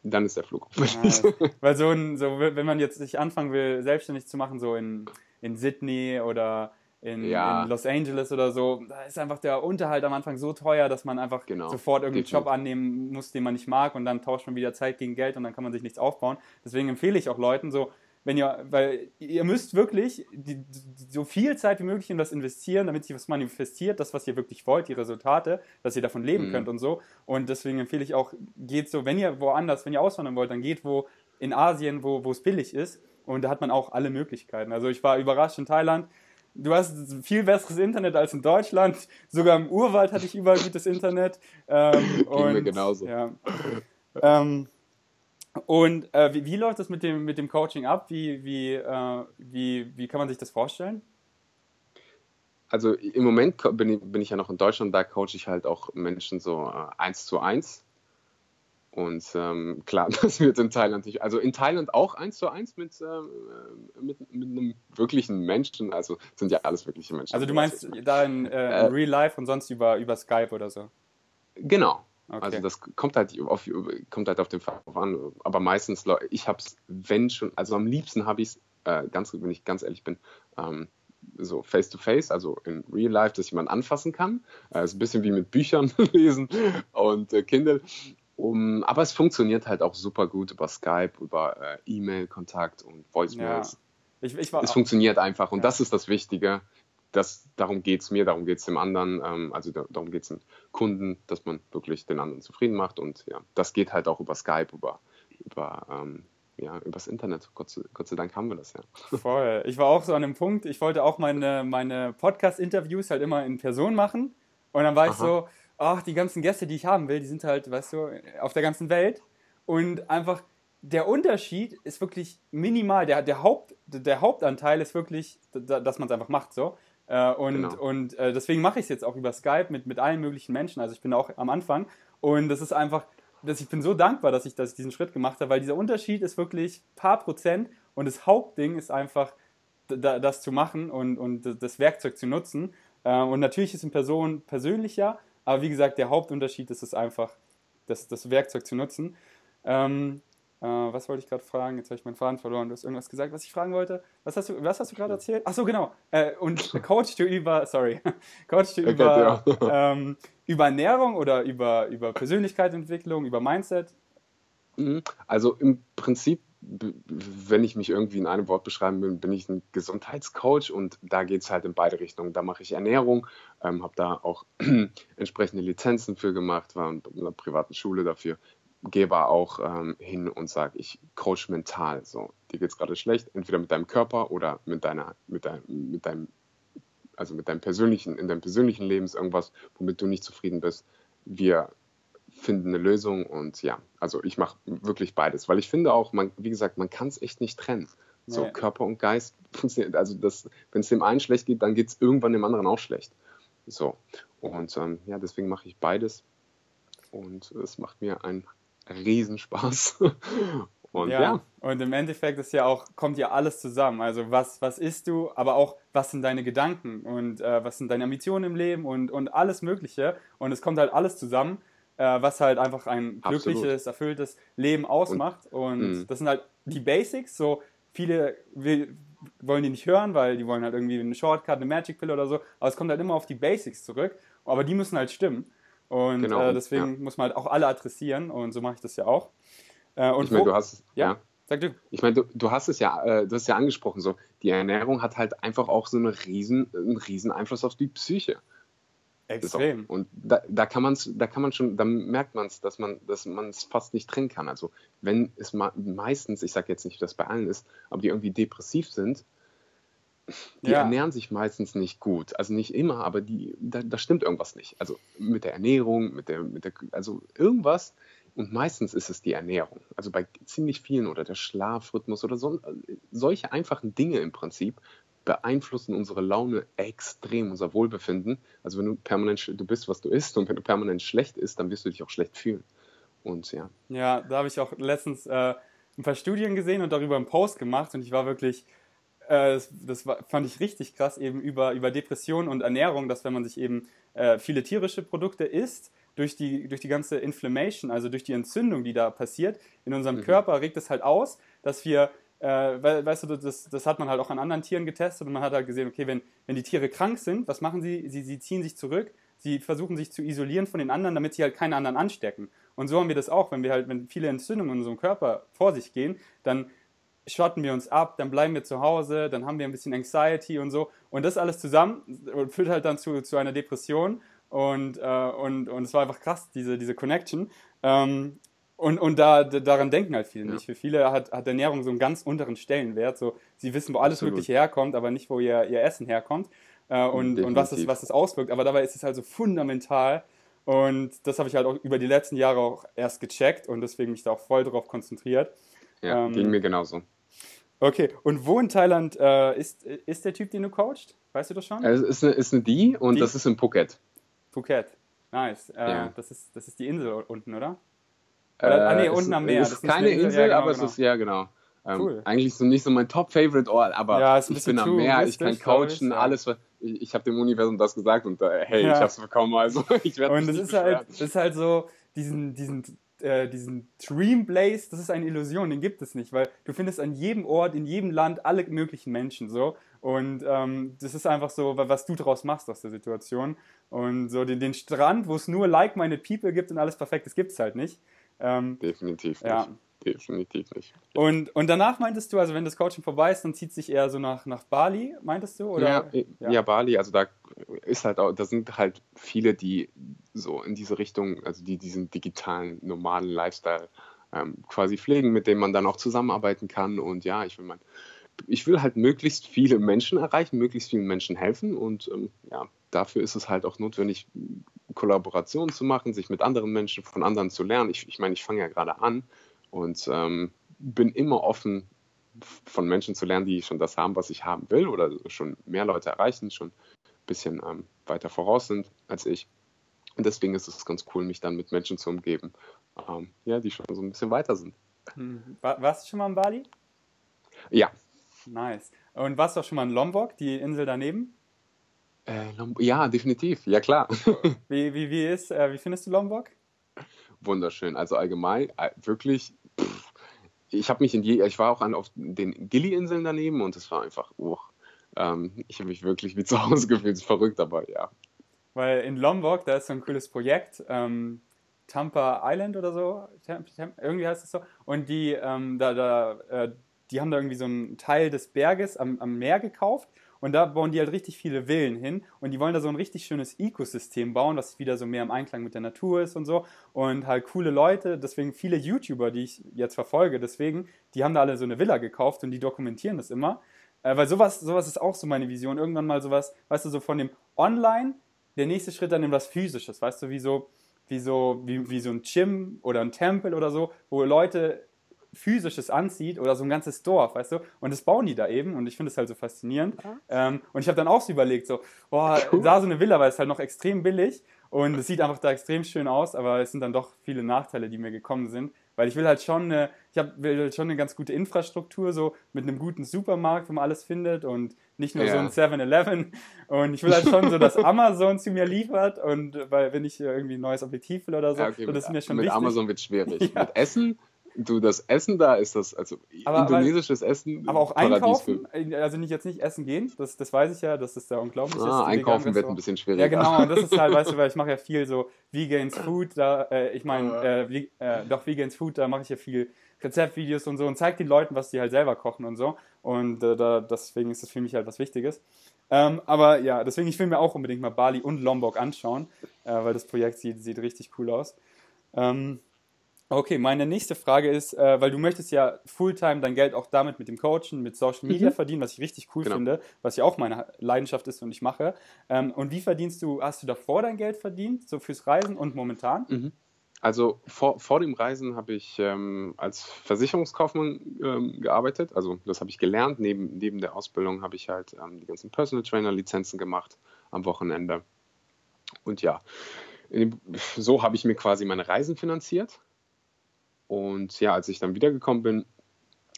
dann ist der Flug auch Ja, billig. weil so, ein, so, wenn man jetzt sich anfangen will, selbstständig zu machen, so in, in Sydney oder in, Ja. in Los Angeles oder so, da ist einfach der Unterhalt am Anfang so teuer, dass man einfach Genau, sofort irgendeinen definitiv. Job annehmen muss, den man nicht mag und dann tauscht man wieder Zeit gegen Geld und dann kann man sich nichts aufbauen. Deswegen empfehle ich auch Leuten so, wenn ihr, weil ihr müsst wirklich die, so viel Zeit wie möglich in das investieren, damit sich was manifestiert, das, was ihr wirklich wollt, die Resultate, dass ihr davon leben Mhm. könnt und so. Und deswegen empfehle ich auch, geht so, wenn ihr woanders, wenn ihr auswandern wollt, dann geht wo in Asien, wo es billig ist. Und da hat man auch alle Möglichkeiten. Also ich war überrascht in Thailand. Du hast viel besseres Internet als in Deutschland. Sogar im Urwald hatte ich überall gutes Internet. Ähm, Ging mir und, genauso. Ja. Ähm, und äh, wie, wie läuft das mit dem, mit dem Coaching ab? Wie, wie, äh, wie, wie kann man sich das vorstellen? Also im Moment bin ich, bin ich ja noch in Deutschland, da coache ich halt auch Menschen so äh, eins zu eins. Und ähm, klar, das wird in Thailand nicht. Also in Thailand auch eins zu eins mit, ähm, äh, mit, mit einem wirklichen Menschen. Also sind ja alles wirkliche Menschen. Also du meinst da in, äh, in Äh, Real Life und sonst über, über Skype oder so? Genau. Okay. Also das kommt halt auf, kommt halt auf den Fall drauf an. Aber meistens, ich habe es, wenn schon, also am liebsten habe ich es, äh, ganz, wenn ich ganz ehrlich bin, ähm, so face to face, also in real life, dass ich jemanden anfassen kann. Äh, ist ein bisschen wie mit Büchern lesen und äh, Kindle. Um, aber es funktioniert halt auch super gut über Skype, über äh, E-Mail-Kontakt und Voicemails. Ich, ich war Es funktioniert einfach und Ja. das ist das Wichtige. Das, darum geht es mir, darum geht es dem anderen, ähm, also da, darum geht es dem Kunden, dass man wirklich den anderen zufrieden macht und ja, das geht halt auch über Skype, über, über ähm, ja, übers Internet. Gott sei, Gott sei Dank haben wir das ja. Voll. Ich war auch so an dem Punkt, ich wollte auch meine, meine Podcast-Interviews halt immer in Person machen. Und dann war ich Aha. so, ach, die ganzen Gäste, die ich haben will, die sind halt, weißt du, auf der ganzen Welt. Und einfach der Unterschied ist wirklich minimal. Der, der, Haupt, der Hauptanteil ist wirklich, da- dass man es einfach macht so. Äh, Und, Genau. und äh, deswegen mache ich es jetzt auch über Skype mit, mit allen möglichen Menschen. Also ich bin auch am Anfang. Und das ist einfach, dass ich bin so dankbar, dass ich, dass ich diesen Schritt gemacht habe, weil dieser Unterschied ist wirklich paar Prozent und das Hauptding ist einfach, da, das zu machen und, und das Werkzeug zu nutzen. Äh, und natürlich ist in Person persönlicher, aber wie gesagt, der Hauptunterschied ist es einfach, das, das Werkzeug zu nutzen. Ähm, äh, was wollte ich gerade fragen? Jetzt habe ich meinen Faden verloren. Du hast irgendwas gesagt, was ich fragen wollte. Was hast du, was hast du gerade erzählt? Ach so, genau. Äh, und coachst du über, sorry, coachst du Okay, über, ja. ähm, über Ernährung oder über, über Persönlichkeitsentwicklung, über Mindset? Mhm. Also im Prinzip, wenn ich mich irgendwie in einem Wort beschreiben will, bin ich ein Gesundheitscoach und da geht es halt in beide Richtungen. Da mache ich Ernährung, ähm, habe da auch entsprechende Lizenzen für gemacht, war in einer privaten Schule dafür, aber auch ähm, hin und sage, ich coach mental. So, dir geht es gerade schlecht, entweder mit deinem Körper oder mit deiner, mit deinem, mit deinem, also mit deinem persönlichen, in deinem persönlichen Leben ist irgendwas, womit du nicht zufrieden bist. Wir finden eine Lösung und ja, also ich mache wirklich beides, weil ich finde auch, man, wie gesagt, man kann es echt nicht trennen. So Nee. Körper und Geist funktioniert, also das, wenn es dem einen schlecht geht, dann geht es irgendwann dem anderen auch schlecht. So und ähm, ja, deswegen mache ich beides und es macht mir einen Riesenspaß. und ja, ja. Und im Endeffekt ist ja auch, kommt ja alles zusammen. Also was, was isst du, aber auch was sind deine Gedanken und äh, was sind deine Ambitionen im Leben und, und alles Mögliche. Und es kommt halt alles zusammen. äh, was halt einfach ein Absolut. glückliches, erfülltes Leben ausmacht. Und, Mhm. das sind halt die Basics. So viele will, wollen die nicht hören, weil die wollen halt irgendwie eine Shortcut, eine Magic Pill oder so. Aber es kommt halt immer auf die Basics zurück. Aber die müssen halt stimmen. Und Genau, äh, deswegen muss man halt auch alle adressieren. Und so mache ich das ja auch. Äh, und Ich meine, du hast, ja. ja. Sag du. Ich meine, du, du hast es ja, äh, du hast ja angesprochen, so die Ernährung hat halt einfach auch so eine riesen, einen riesen Einfluss auf die Psyche. Ist auch- Extrem. Und da, da kann man da kann man schon, da merkt man es, dass man, dass man es fast nicht trennen kann. Also wenn es ma meistens, ich sage jetzt nicht, dass es bei allen ist, aber die irgendwie depressiv sind, die Ja. ernähren sich meistens nicht gut. Also nicht immer, aber die, da, da stimmt irgendwas nicht. Also mit der Ernährung, mit der, mit der, also irgendwas. Und meistens ist es die Ernährung. Also bei ziemlich vielen oder der Schlafrhythmus oder so, solche einfachen Dinge im Prinzip beeinflussen unsere Laune extrem, unser Wohlbefinden. Also wenn du permanent, du bist, was du isst und wenn du permanent schlecht isst, dann wirst du dich auch schlecht fühlen. Und ja, Ja, da habe ich auch letztens äh, ein paar Studien gesehen und darüber einen Post gemacht und ich war wirklich, äh, das, das war, fand ich richtig krass, eben über, über Depression und Ernährung, dass wenn man sich eben äh, viele tierische Produkte isst, durch die, durch die ganze Inflammation, also durch die Entzündung, die da passiert, in unserem Mhm. Körper regt es halt aus, dass wir, äh, we, weißt du, das, das hat man halt auch an anderen Tieren getestet und man hat halt gesehen, okay, wenn, wenn die Tiere krank sind, was machen sie? sie? Sie ziehen sich zurück, sie versuchen sich zu isolieren von den anderen, damit sie halt keine anderen anstecken. Und so haben wir das auch, wenn wir halt, wenn viele Entzündungen in unserem Körper vor sich gehen, dann schotten wir uns ab, dann bleiben wir zu Hause, dann haben wir ein bisschen Anxiety und so. Und das alles zusammen führt halt dann zu, zu einer Depression. Und, äh, und, und es war einfach krass, diese, diese Connection. Ähm, und und da, da, daran denken halt viele Ja. nicht. Für viele hat, hat Ernährung so einen ganz unteren Stellenwert. So, sie wissen, wo alles Absolut. Mögliche herkommt, aber nicht, wo ihr, ihr Essen herkommt. Äh, und, und was, das, was das auswirkt. Aber dabei ist es halt so fundamental. Und das habe ich halt auch über die letzten Jahre auch erst gecheckt und deswegen mich da auch voll drauf konzentriert. Ja Ähm, ging mir genauso. Okay, und wo in Thailand äh, ist, ist der Typ, den du coachst? Weißt du das schon? Es ist eine, ist eine Die und Die? das ist in Phuket. Phuket. Nice. Äh, Ja. das, ist, das ist die Insel unten, oder? Oder- ah, nee, Äh, unten am Meer. Es Das ist ist keine eine Insel, Insel, ja, genau, aber genau. es ist, ja, genau. Ähm, Cool. Eigentlich so nicht so mein Top-Favorite-Ort, aber Ja, ich bin am Meer, ich kann ich, coachen, ja. alles. Ich, ich habe dem Universum das gesagt und äh, hey, Ja. ich hab's bekommen, also ich werde Und es nicht ist halt, beschweren. das ist halt so, diesen, diesen, äh, diesen Dream Blaze, das ist eine Illusion, den gibt es nicht, weil du findest an jedem Ort, in jedem Land alle möglichen Menschen so. Und ähm, das ist einfach so, wa- was du daraus machst aus der Situation. Und so den, den Strand, wo es nur Like-Minded People gibt und alles perfekt, das gibt es halt nicht. Ähm, Definitiv nicht. Ja. Definitiv nicht. und, und danach meintest du, also wenn das Coaching vorbei ist, dann zieht es sich eher so nach, nach Bali, meintest du? Oder? ja, ja. ja. Bali, also da ist halt auch, da sind halt viele, die so in diese Richtung, also die diesen digitalen, normalen Lifestyle ähm, quasi pflegen, mit dem man dann auch zusammenarbeiten kann. Und ja, ich will mein, ich will halt möglichst viele Menschen erreichen, möglichst vielen Menschen helfen und ähm, ja, dafür ist es halt auch notwendig, Kollaborationen zu machen, sich mit anderen Menschen, von anderen zu lernen. Ich, ich meine, ich fange ja gerade an und ähm, bin immer offen, von Menschen zu lernen, die schon das haben, was ich haben will oder schon mehr Leute erreichen, schon ein bisschen ähm, weiter voraus sind als ich. Und deswegen ist es ganz cool, mich dann mit Menschen zu umgeben, ähm, ja, die schon so ein bisschen weiter sind. Hm. War, warst du schon mal in Bali? Ja, Nice. Und warst du auch schon mal in Lombok, die Insel daneben? äh, ja, definitiv, ja klar. Wie, wie, wie, ist, äh, wie findest du Lombok? Wunderschön. Also allgemein, äh, wirklich, pff, ich habe mich in je, ich war auch an, auf den Gili-Inseln daneben und es war einfach, oh, ähm, ich habe mich wirklich wie zu Hause gefühlt, verrückt dabei, ja. Weil in Lombok, da ist so ein cooles Projekt, ähm, Tampa Island oder so, irgendwie heißt es so. Und die, ähm, da, da, äh, die haben da irgendwie so einen Teil des Berges am, am Meer gekauft und da bauen die halt richtig viele Villen hin und die wollen da so ein richtig schönes Ökosystem bauen, was wieder so mehr im Einklang mit der Natur ist und so. Und halt coole Leute, deswegen viele YouTuber, die ich jetzt verfolge, deswegen, die haben da alle so eine Villa gekauft und die dokumentieren das immer. Äh, weil sowas, sowas ist auch so meine Vision. Irgendwann mal sowas, weißt du, so von dem Online, der nächste Schritt dann in was Physisches, weißt du, wie so, wie so, wie, wie so ein Gym oder ein Tempel oder so, wo Leute physisches anzieht oder so ein ganzes Dorf, weißt du? Und das bauen die da eben und ich finde es halt so faszinierend. Ähm, und ich habe dann auch so überlegt, so, boah, da so eine Villa, weil es halt noch extrem billig Und es sieht einfach da extrem schön aus, aber es sind dann doch viele Nachteile, die mir gekommen sind. Weil ich will halt schon eine, ich hab, will halt schon eine ganz gute Infrastruktur, so mit einem guten Supermarkt, wo man alles findet und nicht nur Ja. so ein 7-Eleven. Und ich will halt schon so, dass Amazon zu mir liefert und weil wenn ich irgendwie ein neues Objektiv will oder so, Ja, okay, so das mit, ist mir schon mit wichtig. Amazon wird schwierig. Ja. Mit Essen, du, das Essen da ist das, also Aber- indonesisches Essen. Aber auch Paradies für- einkaufen, also nicht jetzt nicht essen gehen, das, das weiß ich ja, das ist ja unglaublich. Ah, einkaufen wird ein bisschen schwieriger. Ja, genau, und das ist halt, weißt du, weil ich mache ja viel so Vegans Food, da, äh, ich meine, äh, äh, doch Vegans Food, da mache ich ja viel Rezeptvideos und so und zeige den Leuten, was die halt selber kochen und so. Und äh, da, deswegen ist das für mich halt was Wichtiges. Ähm, aber ja, deswegen, ich will mir auch unbedingt mal Bali und Lombok anschauen, äh, weil das Projekt sieht, sieht richtig cool aus. Ähm, Okay, meine nächste Frage ist, äh, weil du möchtest ja Fulltime dein Geld auch damit mit dem Coachen, mit Social Media Mhm. verdienen, was ich richtig cool Genau. finde, was ja auch meine Leidenschaft ist und ich mache. Ähm, und wie verdienst du, hast du davor dein Geld verdient, so fürs Reisen und momentan? Mhm. Also vor, vor dem Reisen habe ich ähm, als Versicherungskaufmann ähm, gearbeitet. Also das habe ich gelernt. Neben, neben der Ausbildung habe ich halt ähm, die ganzen Personal Trainer Lizenzen gemacht am Wochenende. Und ja, so habe ich mir quasi meine Reisen finanziert. Und ja, als ich dann wiedergekommen bin,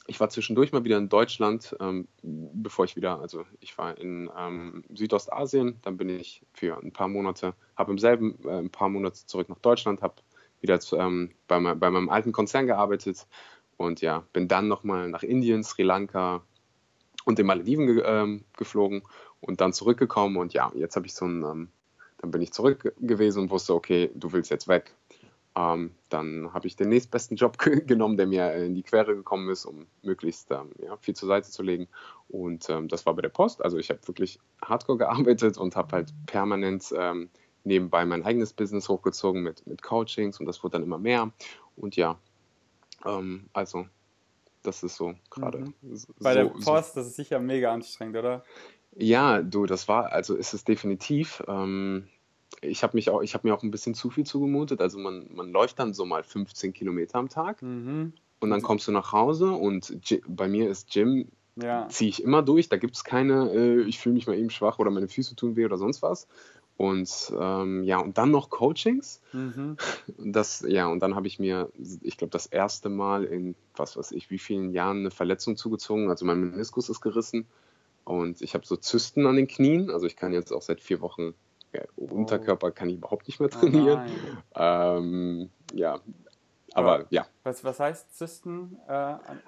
ich war zwischendurch mal wieder in Deutschland, ähm, bevor ich wieder, also ich war in ähm, Südostasien, dann bin ich für ein paar Monate, habe im selben äh, ein paar Monate zurück nach Deutschland, habe wieder zu, ähm, bei, mein, bei meinem alten Konzern gearbeitet und ja, bin dann nochmal nach Indien, Sri Lanka und den Malediven ge ähm, geflogen und dann zurückgekommen und ja, jetzt habe ich so ein, ähm, dann bin ich zurück gewesen und wusste, okay, du willst jetzt weg. Ähm, dann habe ich den nächstbesten Job ge- genommen, der mir in die Quere gekommen ist, um möglichst ähm, ja, viel zur Seite zu legen. Und ähm, das war bei der Post. Also ich habe wirklich hardcore gearbeitet und habe halt permanent ähm, nebenbei mein eigenes Business hochgezogen mit, mit Coachings und das wurde dann immer mehr. Und ja, ähm, also das ist so gerade. Mhm. so- Bei der Post, das ist sicher mega anstrengend, oder? ja, du, das war, also ist es definitiv. Ähm, ich habe mich auch, ich habe mir auch ein bisschen zu viel zugemutet. Also man, man läuft dann so mal 15 Kilometer am Tag Mhm. und dann kommst du nach Hause und Gy- bei mir ist Gym, Ja. ziehe ich immer durch. Da gibt es keine, äh, ich fühle mich mal eben schwach oder meine Füße tun weh oder sonst was. Und ähm, ja, und dann noch Coachings. Mhm. Das, ja, und dann habe ich mir, ich glaube, das erste Mal in, was weiß ich, wie vielen Jahren eine Verletzung zugezogen. Also mein Meniskus ist gerissen und ich habe so Zysten an den Knien. Also ich kann jetzt auch seit vier Wochen, ja, Unterkörper kann ich überhaupt nicht mehr Oh trainieren. nein. ähm, ja, aber Aber- ja, Was, was heißt Zysten? Äh, an-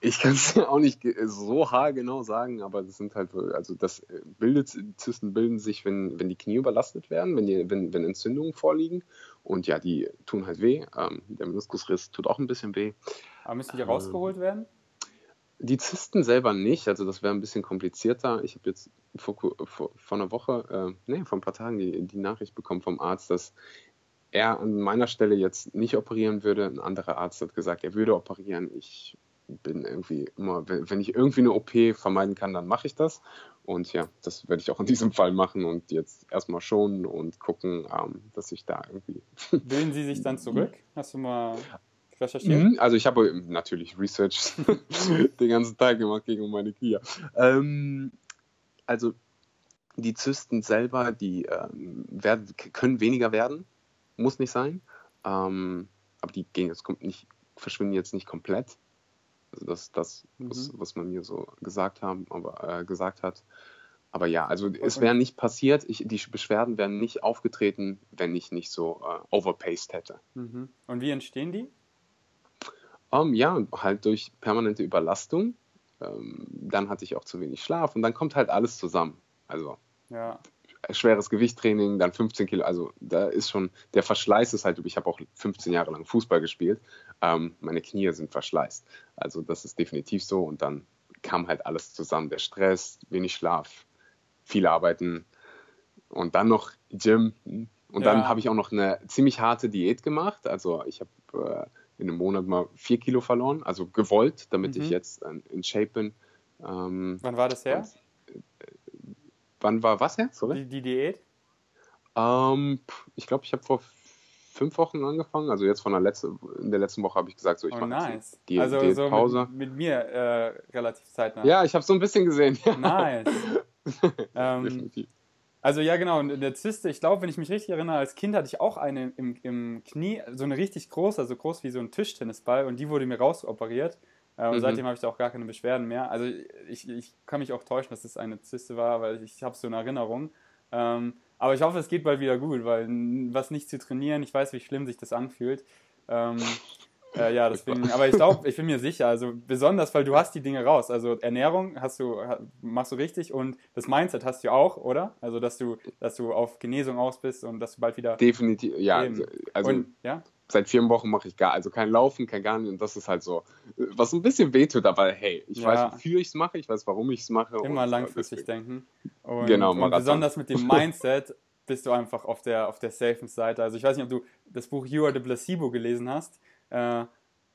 ich kann es ja auch nicht so haargenau sagen, aber das sind halt, so- also das äh, bildet, Zysten bilden sich, wenn, wenn die Knie überlastet werden, wenn, die, wenn, wenn Entzündungen vorliegen. Und ja, die tun halt weh. Ähm, der Meniskusriss tut auch ein bisschen weh. aber müssen die Ähm, rausgeholt werden? Die Zysten selber nicht, also das wäre ein bisschen komplizierter. Ich habe jetzt vor, vor, vor einer Woche, äh, nee, vor ein paar Tagen die, die Nachricht bekommen vom Arzt, dass er an meiner Stelle jetzt nicht operieren würde. Ein anderer Arzt hat gesagt, er würde operieren. Ich bin irgendwie immer, wenn, ich irgendwie eine OP vermeiden kann, dann mache ich das. Und ja, das werde ich auch in diesem Fall machen und jetzt erstmal schonen und gucken, ähm, dass ich da irgendwie Bilden sie sich dann zurück? Hast du mal recherchiert? Mhm, Also ich habe natürlich Research den ganzen Tag gemacht gegen meine Knie. Ähm, also die Zysten selber, die ähm, werden, können weniger werden, muss nicht sein. Ähm, aber die gehen jetzt kommt nicht, verschwinden jetzt nicht komplett. Also das, das was, Mhm. was man mir so gesagt haben, aber äh, gesagt hat. Aber ja, also es und- wäre nicht passiert. Ich, die Beschwerden wären nicht aufgetreten, wenn ich nicht so äh, overpaced hätte. Mhm. Und wie entstehen die? Um, ja, halt durch permanente Überlastung. Ähm, dann hatte ich auch zu wenig Schlaf und dann kommt halt alles zusammen. Also Ja. schweres Gewichttraining, dann 15 Kilo. Also da ist schon, der Verschleiß ist halt, ich habe auch 15 Jahre lang Fußball gespielt. Ähm, meine Knie sind verschleißt. Also das ist definitiv so und dann kam halt alles zusammen. Der Stress, wenig Schlaf, viel Arbeiten und dann noch Gym. Und dann Ja. habe ich auch noch eine ziemlich harte Diät gemacht. Also ich habe äh, in einem Monat mal vier Kilo verloren, also gewollt, damit Mhm. ich jetzt äh, in Shape bin. Ähm, Wann war das her? wann war was her? Sorry? Die, die Diät? Ähm, ich glaube, ich habe vor fünf Wochen angefangen. Also jetzt von der letzten, in der letzten Woche habe ich gesagt, so ich Oh, mache nice. die, also die so Pause. mit, mit mir äh, relativ zeitnah. Ja, ich habe so ein bisschen gesehen. Nice. ähm, Definitiv. Also ja, genau. Und der Zyste, ich glaube, wenn ich mich richtig erinnere, als Kind hatte ich auch eine im, im Knie, so eine richtig große, also groß wie so ein Tischtennisball und die wurde mir rausoperiert. Äh, und Mhm. seitdem habe ich da auch gar keine Beschwerden mehr. Also ich, ich kann mich auch täuschen, dass es eine Zyste war, weil ich habe so eine Erinnerung. Ähm, aber ich hoffe, es geht bald wieder gut, weil was nicht zu trainieren, ich weiß, wie schlimm sich das anfühlt. Ähm, äh, ja, deswegen, aber ich glaube, ich bin mir sicher, also besonders, weil du hast die Dinge raus. Also Ernährung hast du, machst du richtig und das Mindset hast du auch, oder? Also dass du, dass du auf Genesung aus bist und dass du bald wieder. Definitiv, ja. Eben. Also und, ja? seit vier Wochen mache ich gar, also kein Laufen, kein gar nicht. Und das ist halt so, was ein bisschen wehtut, aber hey, ich Ja. weiß, wofür ich es mache, ich weiß, warum ich es mache. Immer und, langfristig denken. Und, Genau, und Marathon. besonders mit dem Mindset bist du einfach auf der, auf der safen Seite. Also ich weiß nicht, ob du das Buch You Are the Placebo gelesen hast. Äh,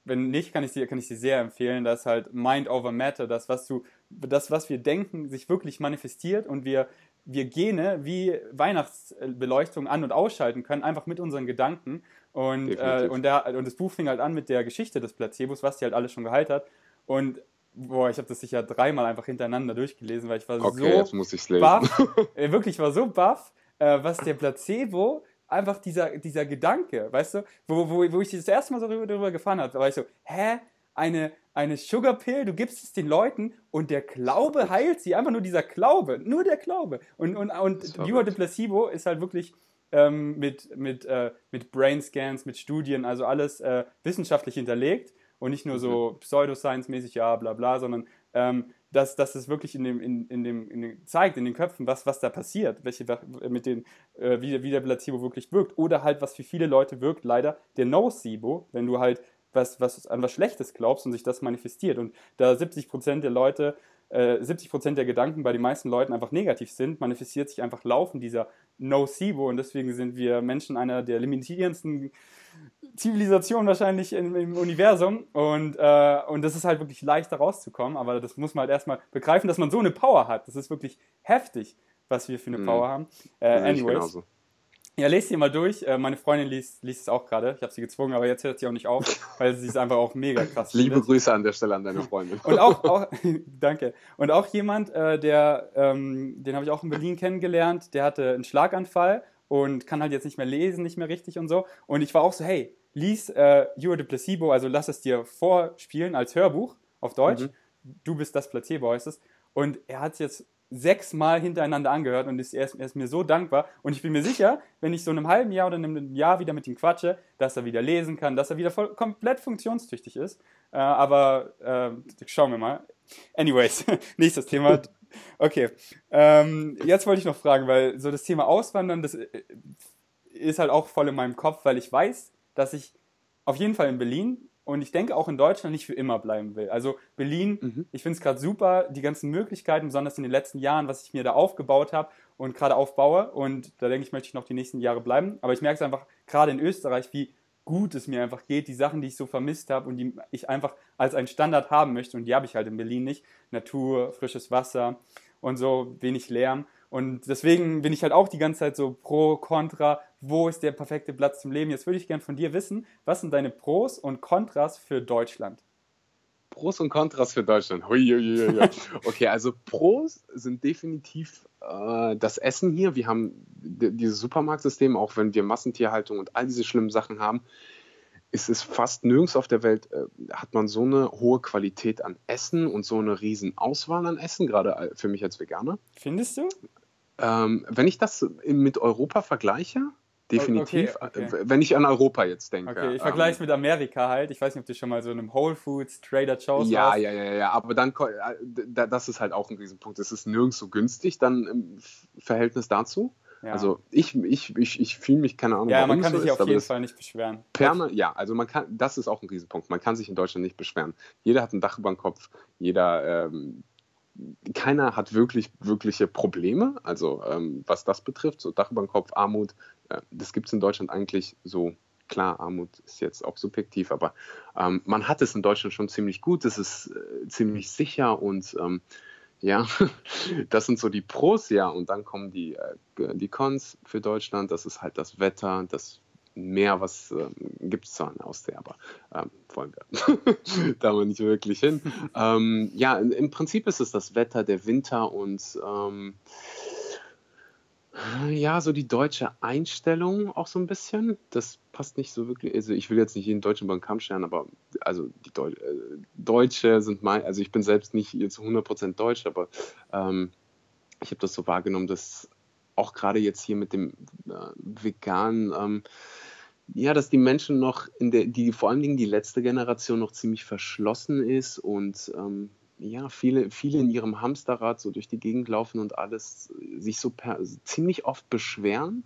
wenn nicht, kann ich dir, kann ich dir sehr empfehlen. Das ist halt Mind over Matter, das, was du, das, was wir denken, sich wirklich manifestiert und wir, wir Gene wie Weihnachtsbeleuchtung an- und ausschalten können, einfach mit unseren Gedanken. Und, äh, und, der, und das Buch fing halt an mit der Geschichte des Placebos, was die halt alles schon geheilt hat. Und boah, ich habe das sicher dreimal einfach hintereinander durchgelesen, weil ich war Okay, so jetzt muss ich es lesen. baff, äh, wirklich, ich war so baff, äh, was der Placebo, einfach dieser, dieser Gedanke, weißt du, wo, wo, wo ich das erste Mal so darüber, darüber gefahren habe, da war ich so, hä, eine, eine Sugar Pill, du gibst es den Leuten und der Glaube heilt sie, einfach nur dieser Glaube, nur der Glaube. Und, und, und the verrückt. Placebo ist halt wirklich ähm, mit, mit, äh, mit Brain Scans, mit Studien, also alles äh, wissenschaftlich hinterlegt und nicht nur so Pseudoscience-mäßig, ja, bla bla, sondern ähm, dass, dass es wirklich in dem, in, in dem, in dem zeigt, in den Köpfen, was, was da passiert, welche, mit den, äh, wie, der- wie der Placebo wirklich wirkt. Oder halt, was für viele Leute wirkt, leider, der Nocebo, wenn du halt was, was an was Schlechtes glaubst und sich das manifestiert. Und da 70% der Leute, äh, 70% der Gedanken bei den meisten Leuten einfach negativ sind, manifestiert sich einfach laufend dieser Nocebo und deswegen sind wir Menschen einer der limitierendsten Zivilisation wahrscheinlich im, im Universum und, äh, und das ist halt wirklich leicht da rauszukommen, aber das muss man halt erstmal begreifen, dass man so eine Power hat. Das ist wirklich heftig, was wir für eine Mhm. Power haben. Äh, anyways, genauso. Ja, lest sie mal durch. Äh, meine Freundin liest, liest es auch gerade. Ich habe sie gezwungen, aber jetzt hört sie auch nicht auf, weil sie es einfach auch mega krass Liebe findet. Grüße an der Stelle an deine Freundin. Und auch, auch danke. Und auch jemand, äh, der, ähm, den habe ich auch in Berlin kennengelernt, der hatte einen Schlaganfall und kann halt jetzt nicht mehr lesen, nicht mehr richtig und so. Und ich war auch so, hey, lies äh, You Are the Placebo, also lass es dir vorspielen als Hörbuch auf Deutsch. Mhm. Du bist das Placebo heißt es. Und er hat es jetzt sechsmal hintereinander angehört und ist, er, ist, er ist mir so dankbar. Und ich bin mir sicher, wenn ich so in einem halben Jahr oder in einem Jahr wieder mit ihm quatsche, dass er wieder lesen kann, dass er wieder voll, komplett funktionstüchtig ist. Äh, aber äh, schauen wir mal. Anyways, nächstes Thema. Okay, ähm, jetzt wollte ich noch fragen, weil so das Thema Auswandern, das äh, ist halt auch voll in meinem Kopf, weil ich weiß, dass ich auf jeden Fall in Berlin und ich denke auch in Deutschland nicht für immer bleiben will. Also Berlin, Mhm. ich finde es gerade super, die ganzen Möglichkeiten, besonders in den letzten Jahren, was ich mir da aufgebaut habe und gerade aufbaue. Und da denke ich, möchte ich noch die nächsten Jahre bleiben. Aber ich merke es einfach gerade in Österreich, wie gut es mir einfach geht, die Sachen, die ich so vermisst habe und die ich einfach als einen Standard haben möchte. Und die habe ich halt in Berlin nicht. Natur, frisches Wasser und so wenig Lärm. Und deswegen bin ich halt auch die ganze Zeit so pro, contra, wo ist der perfekte Platz zum Leben. Jetzt würde ich gerne von dir wissen, was sind deine Pros und Kontras für Deutschland? Pros und Kontras für Deutschland. Hui, hui, hui, hui. Okay, also Pros sind definitiv äh, das Essen hier. Wir haben dieses Supermarktsystem, auch wenn wir Massentierhaltung und all diese schlimmen Sachen haben, ist es fast nirgends auf der Welt, äh, hat man so eine hohe Qualität an Essen und so eine riesen Auswahl an Essen, gerade äh, für mich als Veganer. Findest du? Ähm, wenn ich das mit Europa vergleiche, definitiv, okay, okay. wenn ich an Europa jetzt denke. Okay, ich ähm, vergleiche es mit Amerika halt. Ich weiß nicht, ob du schon mal so in einem Whole Foods, Trader Joe's Ja, warst. ja, ja, ja, aber dann, äh, da- das ist halt auch ein Riesenpunkt. Es ist nirgends so günstig dann im Verhältnis dazu. Ja. Also ich, ich, ich, ich fühle mich, keine Ahnung, ja, man kann so sich ist, auf jeden Fall nicht beschweren. Perma, ja, also man kann, das ist auch ein Riesenpunkt. Man kann sich in Deutschland nicht beschweren. Jeder hat ein Dach über dem Kopf, jeder, ähm, keiner hat wirklich, wirkliche Probleme, also ähm, was das betrifft, so Dach über dem Kopf, Armut, äh, das gibt es in Deutschland eigentlich so. Klar, Armut ist jetzt auch subjektiv, aber ähm, man hat es in Deutschland schon ziemlich gut, es ist äh, ziemlich sicher und ähm, ja, das sind so die Pros, ja, und dann kommen die, äh, die Cons für Deutschland, das ist halt das Wetter, das Meer, was ähm, gibt es zwar in Ostsee, aber ähm, wollen wir da mal nicht wirklich hin. ähm, ja, im Prinzip ist es das Wetter, der Winter und ähm, Ja, so die deutsche Einstellung auch so ein bisschen. Das passt nicht so wirklich. Also ich will jetzt nicht jeden Deutschen beim Kamm scheren, aber also die Deu äh, Deutsche sind mein, also ich bin selbst nicht jetzt 100% Deutsch, aber ähm, ich habe das so wahrgenommen, dass auch gerade jetzt hier mit dem äh, Veganen, ähm, ja, dass die Menschen noch in der, die vor allen Dingen die letzte Generation noch ziemlich verschlossen ist und ähm, ja, viele, viele in ihrem Hamsterrad so durch die Gegend laufen und alles sich so per, ziemlich oft beschweren.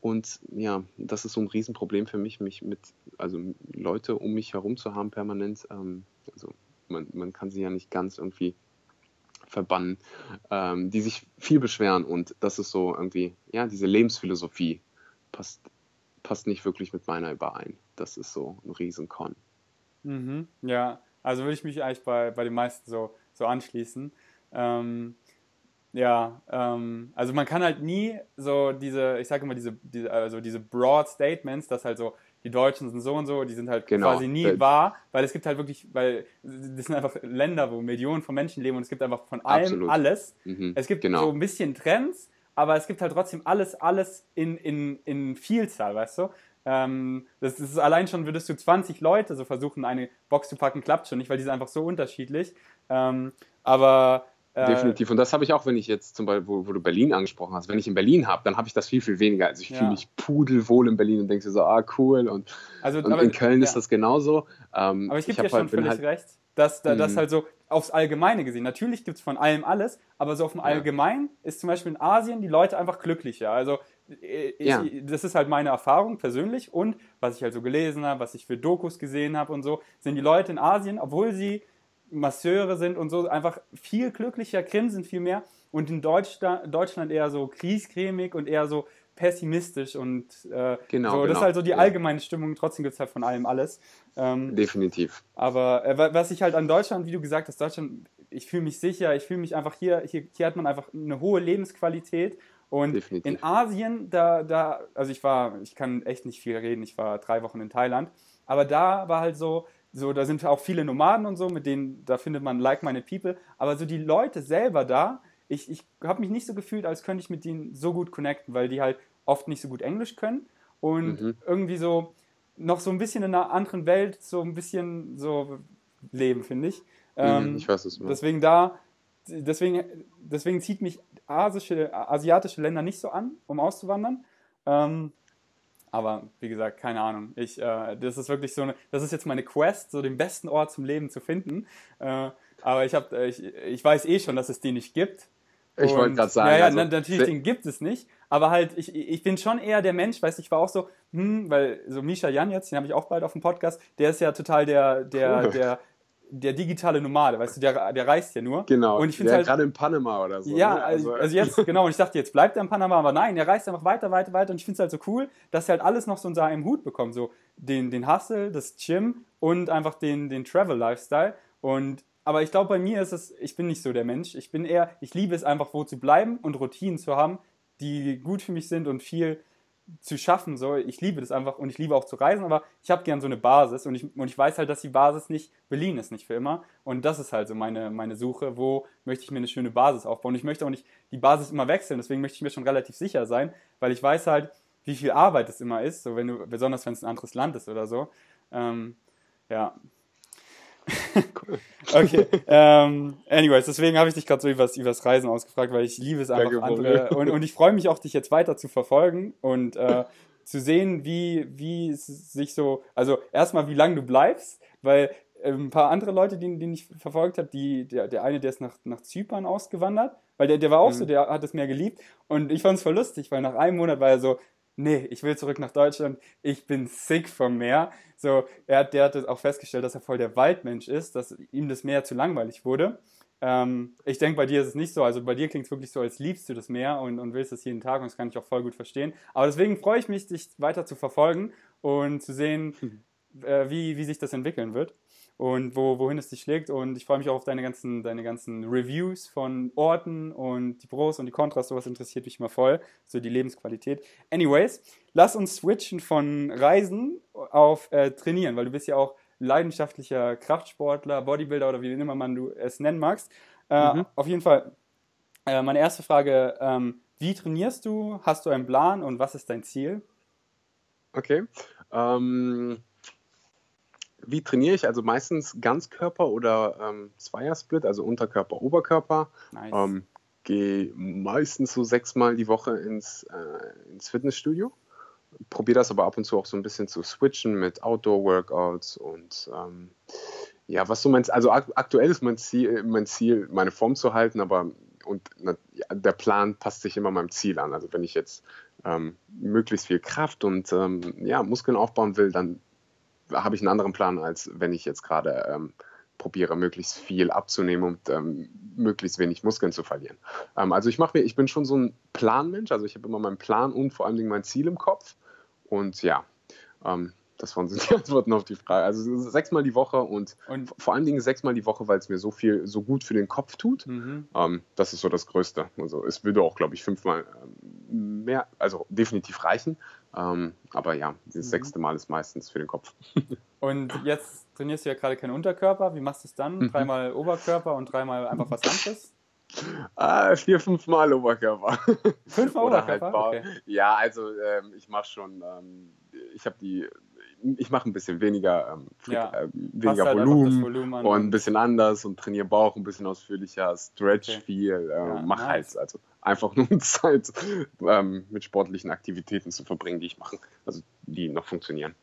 Und ja, das ist so ein Riesenproblem für mich, mich mit, also Leute um mich herum zu haben permanent. Ähm, also man, man kann sie ja nicht ganz irgendwie verbannen, ähm, die sich viel beschweren. Und das ist so irgendwie, ja, diese Lebensphilosophie passt, passt nicht wirklich mit meiner überein. Das ist so ein Riesenkon. Mhm, ja, also würde ich mich eigentlich bei, bei den meisten so, so anschließen. Ähm, ja, ähm, also man kann halt nie so diese, ich sage immer diese, diese, also diese broad Statements, dass halt so die Deutschen sind so und so, die sind halt genau. quasi nie das wahr, weil es gibt halt wirklich, weil das sind einfach Länder, wo Millionen von Menschen leben und es gibt einfach von allem Absolut. alles. Mhm. Es gibt genau. so ein bisschen Trends, aber es gibt halt trotzdem alles, alles in, in, in Vielzahl, weißt du? Ähm, das ist allein schon, würdest du 20 Leute so versuchen, eine Box zu packen, klappt schon nicht, weil die sind einfach so unterschiedlich. Ähm, aber äh, Definitiv. Und das habe ich auch, wenn ich jetzt zum Beispiel, wo, wo du Berlin angesprochen hast, wenn ich in Berlin habe, dann habe ich das viel, viel weniger. Also ich ja. fühle mich pudelwohl in Berlin und denke so, ah, cool. Und, also, und aber, in Köln ja. ist das genauso. Ähm, aber ich gebe dir schon halt, völlig halt, recht, dass das mhm. halt so aufs Allgemeine gesehen, natürlich gibt es von allem alles, aber so auf dem Allgemeinen ist zum Beispiel in Asien die Leute einfach glücklicher. Also ich, ja. das ist halt meine Erfahrung persönlich und was ich halt so gelesen habe, was ich für Dokus gesehen habe und so, sind die Leute in Asien, obwohl sie Masseure sind und so, einfach viel glücklicher, grinsen viel mehr und in Deutschland, Deutschland eher so kriescremig und eher so pessimistisch und äh, genau, so. Das genau. ist halt so die allgemeine Stimmung. Trotzdem gibt es halt von allem alles. Ähm, Definitiv. Aber äh, was ich halt an Deutschland, wie du gesagt hast, Deutschland, ich fühle mich sicher, ich fühle mich einfach hier, hier, hier hat man einfach eine hohe Lebensqualität und Definitiv. in Asien, da, da, also ich war, ich kann echt nicht viel reden, ich war drei Wochen in Thailand, aber da war halt so, so, da sind auch viele Nomaden und so, mit denen, da findet man like-minded people, aber so die Leute selber da, ich, ich habe mich nicht so gefühlt, als könnte ich mit denen so gut connecten, weil die halt oft nicht so gut Englisch können und mhm. irgendwie so noch so ein bisschen in einer anderen Welt so ein bisschen so leben, finde ich. Mhm, ähm, ich weiß es. Deswegen da, deswegen, deswegen zieht mich asische, asiatische Länder nicht so an, um auszuwandern. Ähm, aber wie gesagt, keine Ahnung. Ich, äh, das ist wirklich so eine, das ist jetzt meine Quest, so den besten Ort zum Leben zu finden. Äh, aber ich, hab, ich, ich weiß eh schon, dass es den nicht gibt. Ich wollte gerade sagen. Ja, ja, also, natürlich, den gibt es nicht. Aber halt, ich, ich bin schon eher der Mensch, weißt du, ich war auch so, hm, weil so Misha Jan jetzt, den habe ich auch bald auf dem Podcast, der ist ja total der, der, cool. der, der digitale Nomade, weißt du, der, der reist ja nur. Genau. Und ich finde halt gerade in Panama oder so. Ja, ne? also, also, jetzt genau. Und ich dachte, jetzt bleibt er in Panama, aber nein, er reist einfach weiter, weiter, weiter. Und ich finde es halt so cool, dass er halt alles noch so unter einem Hut bekommt, so den, den Hustle, das Gym und einfach den, den Travel Lifestyle. Und aber ich glaube, bei mir ist es, ich bin nicht so der Mensch. Ich bin eher, ich liebe es einfach, wo zu bleiben und Routinen zu haben, die gut für mich sind und viel zu schaffen. So, ich liebe das einfach und ich liebe auch zu reisen, aber ich habe gern so eine Basis und ich, und ich weiß halt, dass die Basis nicht Berlin ist, nicht für immer. Und das ist halt so meine, meine Suche, wo möchte ich mir eine schöne Basis aufbauen. Ich möchte auch nicht die Basis immer wechseln, deswegen möchte ich mir schon relativ sicher sein, weil ich weiß halt, wie viel Arbeit es immer ist, so wenn du, besonders wenn es ein anderes Land ist oder so. Ähm, ja, Cool. okay. ähm, anyways, deswegen habe ich dich gerade so übers, übers Reisen ausgefragt, weil ich liebe es einfach andere. Und, und ich freue mich auch, dich jetzt weiter zu verfolgen und äh, zu sehen, wie, wie es sich so, also erstmal, wie lange du bleibst, weil äh, ein paar andere Leute, die, die ich verfolgt habe, die, der, der eine, der ist nach, nach Zypern ausgewandert, weil der, der war auch mhm. so, der hat es mehr geliebt. Und ich fand es voll lustig, weil nach einem Monat war er so, nee, ich will zurück nach Deutschland, ich bin sick vom Meer. So, er hat, der hat auch festgestellt, dass er voll der Waldmensch ist, dass ihm das Meer zu langweilig wurde. Ähm, ich denke, bei dir ist es nicht so. Also bei dir klingt es wirklich so, als liebst du das Meer und, und willst es jeden Tag und das kann ich auch voll gut verstehen. Aber deswegen freue ich mich, dich weiter zu verfolgen und zu sehen, äh, wie, wie sich das entwickeln wird und wo, wohin es dich schlägt. Und ich freue mich auch auf deine ganzen, deine ganzen Reviews von Orten und die Pros und die Kontras. Sowas interessiert mich immer voll. So die Lebensqualität. Anyways, lass uns switchen von Reisen auf äh, Trainieren, weil du bist ja auch leidenschaftlicher Kraftsportler, Bodybuilder oder wie immer man du es nennen magst. Äh, mhm. Auf jeden Fall, äh, meine erste Frage, ähm, wie trainierst du? Hast du einen Plan und was ist dein Ziel? Okay. Ähm, wie trainiere ich? Also meistens Ganzkörper oder ähm, Zweiersplit, also Unterkörper, Oberkörper. Nice. Ähm, Gehe meistens so sechsmal die Woche ins, äh, ins Fitnessstudio. Probiere das aber ab und zu auch so ein bisschen zu switchen mit Outdoor-Workouts und ähm, ja, was so mein, also ak aktuell ist mein Ziel, mein Ziel, meine Form zu halten, aber und na, der Plan passt sich immer meinem Ziel an. Also wenn ich jetzt ähm, möglichst viel Kraft und ähm, ja, Muskeln aufbauen will, dann habe ich einen anderen Plan, als wenn ich jetzt gerade ähm, probiere, möglichst viel abzunehmen und ähm, möglichst wenig Muskeln zu verlieren. Ähm, also ich mache mir, ich bin schon so ein Planmensch, also ich habe immer meinen Plan und vor allen Dingen mein Ziel im Kopf. Und ja, ähm, das waren so die Antworten auf die Frage. Also sechsmal die Woche und, Und- vor allen Dingen sechsmal die Woche, weil es mir so viel, so gut für den Kopf tut. Mhm. Ähm, das ist so das Größte. Also es würde auch, glaube ich, fünfmal ähm, mehr, also definitiv reichen. Ähm, aber ja, das Mhm. sechste Mal ist meistens für den Kopf. Und jetzt trainierst du ja gerade keinen Unterkörper. Wie machst du es dann? Mhm. Dreimal Oberkörper und dreimal einfach was anderes? Ah, vier, fünf Mal Oberkörper. Fünfmal halt Oberkörper? Bauch. Okay. Ja, also ähm, ich mache schon, ähm, ich habe die, ich mache ein bisschen weniger, ähm, Ja, äh, weniger halt Volumen, Volumen und ein bisschen anders und trainiere Bauch ein bisschen ausführlicher, stretch Okay. viel, äh, Ja, mach nice. halt, also einfach nur Zeit ähm, mit sportlichen Aktivitäten zu verbringen, die ich mache, also die noch funktionieren.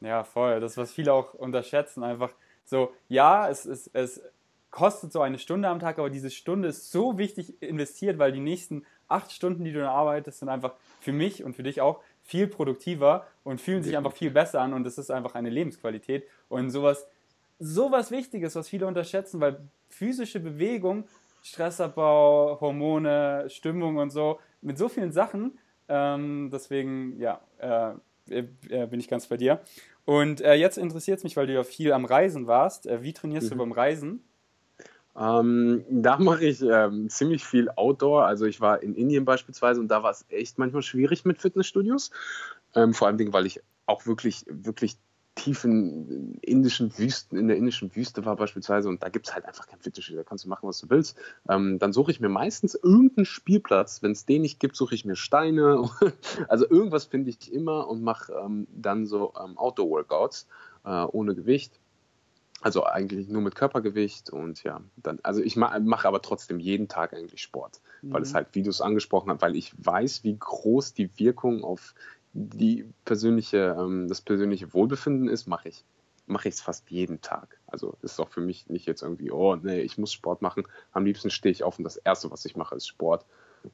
Ja, voll. Das, was viele auch unterschätzen, einfach so, ja, es, es, es kostet so eine Stunde am Tag, aber diese Stunde ist so wichtig investiert, weil die nächsten acht Stunden, die du dann arbeitest, sind einfach für mich und für dich auch viel produktiver und fühlen sich einfach viel besser an und es ist einfach eine Lebensqualität und sowas, sowas Wichtiges, was viele unterschätzen, weil physische Bewegung, Stressabbau, Hormone, Stimmung und so, mit so vielen Sachen, ähm, deswegen, ja, äh, äh, bin ich ganz bei dir. Und äh, jetzt interessiert es mich, weil du ja viel am Reisen warst. Äh, wie trainierst du Mhm. beim Reisen? Ähm, da mache ich ähm, ziemlich viel Outdoor. Also ich war in Indien beispielsweise und da war es echt manchmal schwierig mit Fitnessstudios. Ähm, vor allem, weil ich auch wirklich, wirklich tief in indischen Wüsten, in der indischen Wüste war beispielsweise und da gibt es halt einfach kein Fitnessstudio, da kannst du machen, was du willst. Ähm, dann suche ich mir meistens irgendeinen Spielplatz. Wenn es den nicht gibt, suche ich mir Steine. also irgendwas finde ich immer und mache ähm, dann so ähm, Outdoor-Workouts äh, ohne Gewicht. Also eigentlich nur mit Körpergewicht und ja, dann, also ich ma mache aber trotzdem jeden Tag eigentlich Sport, weil es Mhm. halt, wie du es angesprochen hast, weil ich weiß, wie groß die Wirkung auf die persönliche, ähm, das persönliche Wohlbefinden ist, mache ich mache ich es fast jeden Tag. Also ist auch für mich nicht jetzt irgendwie, oh nee, ich muss Sport machen. Am liebsten stehe ich auf und das Erste, was ich mache, ist Sport.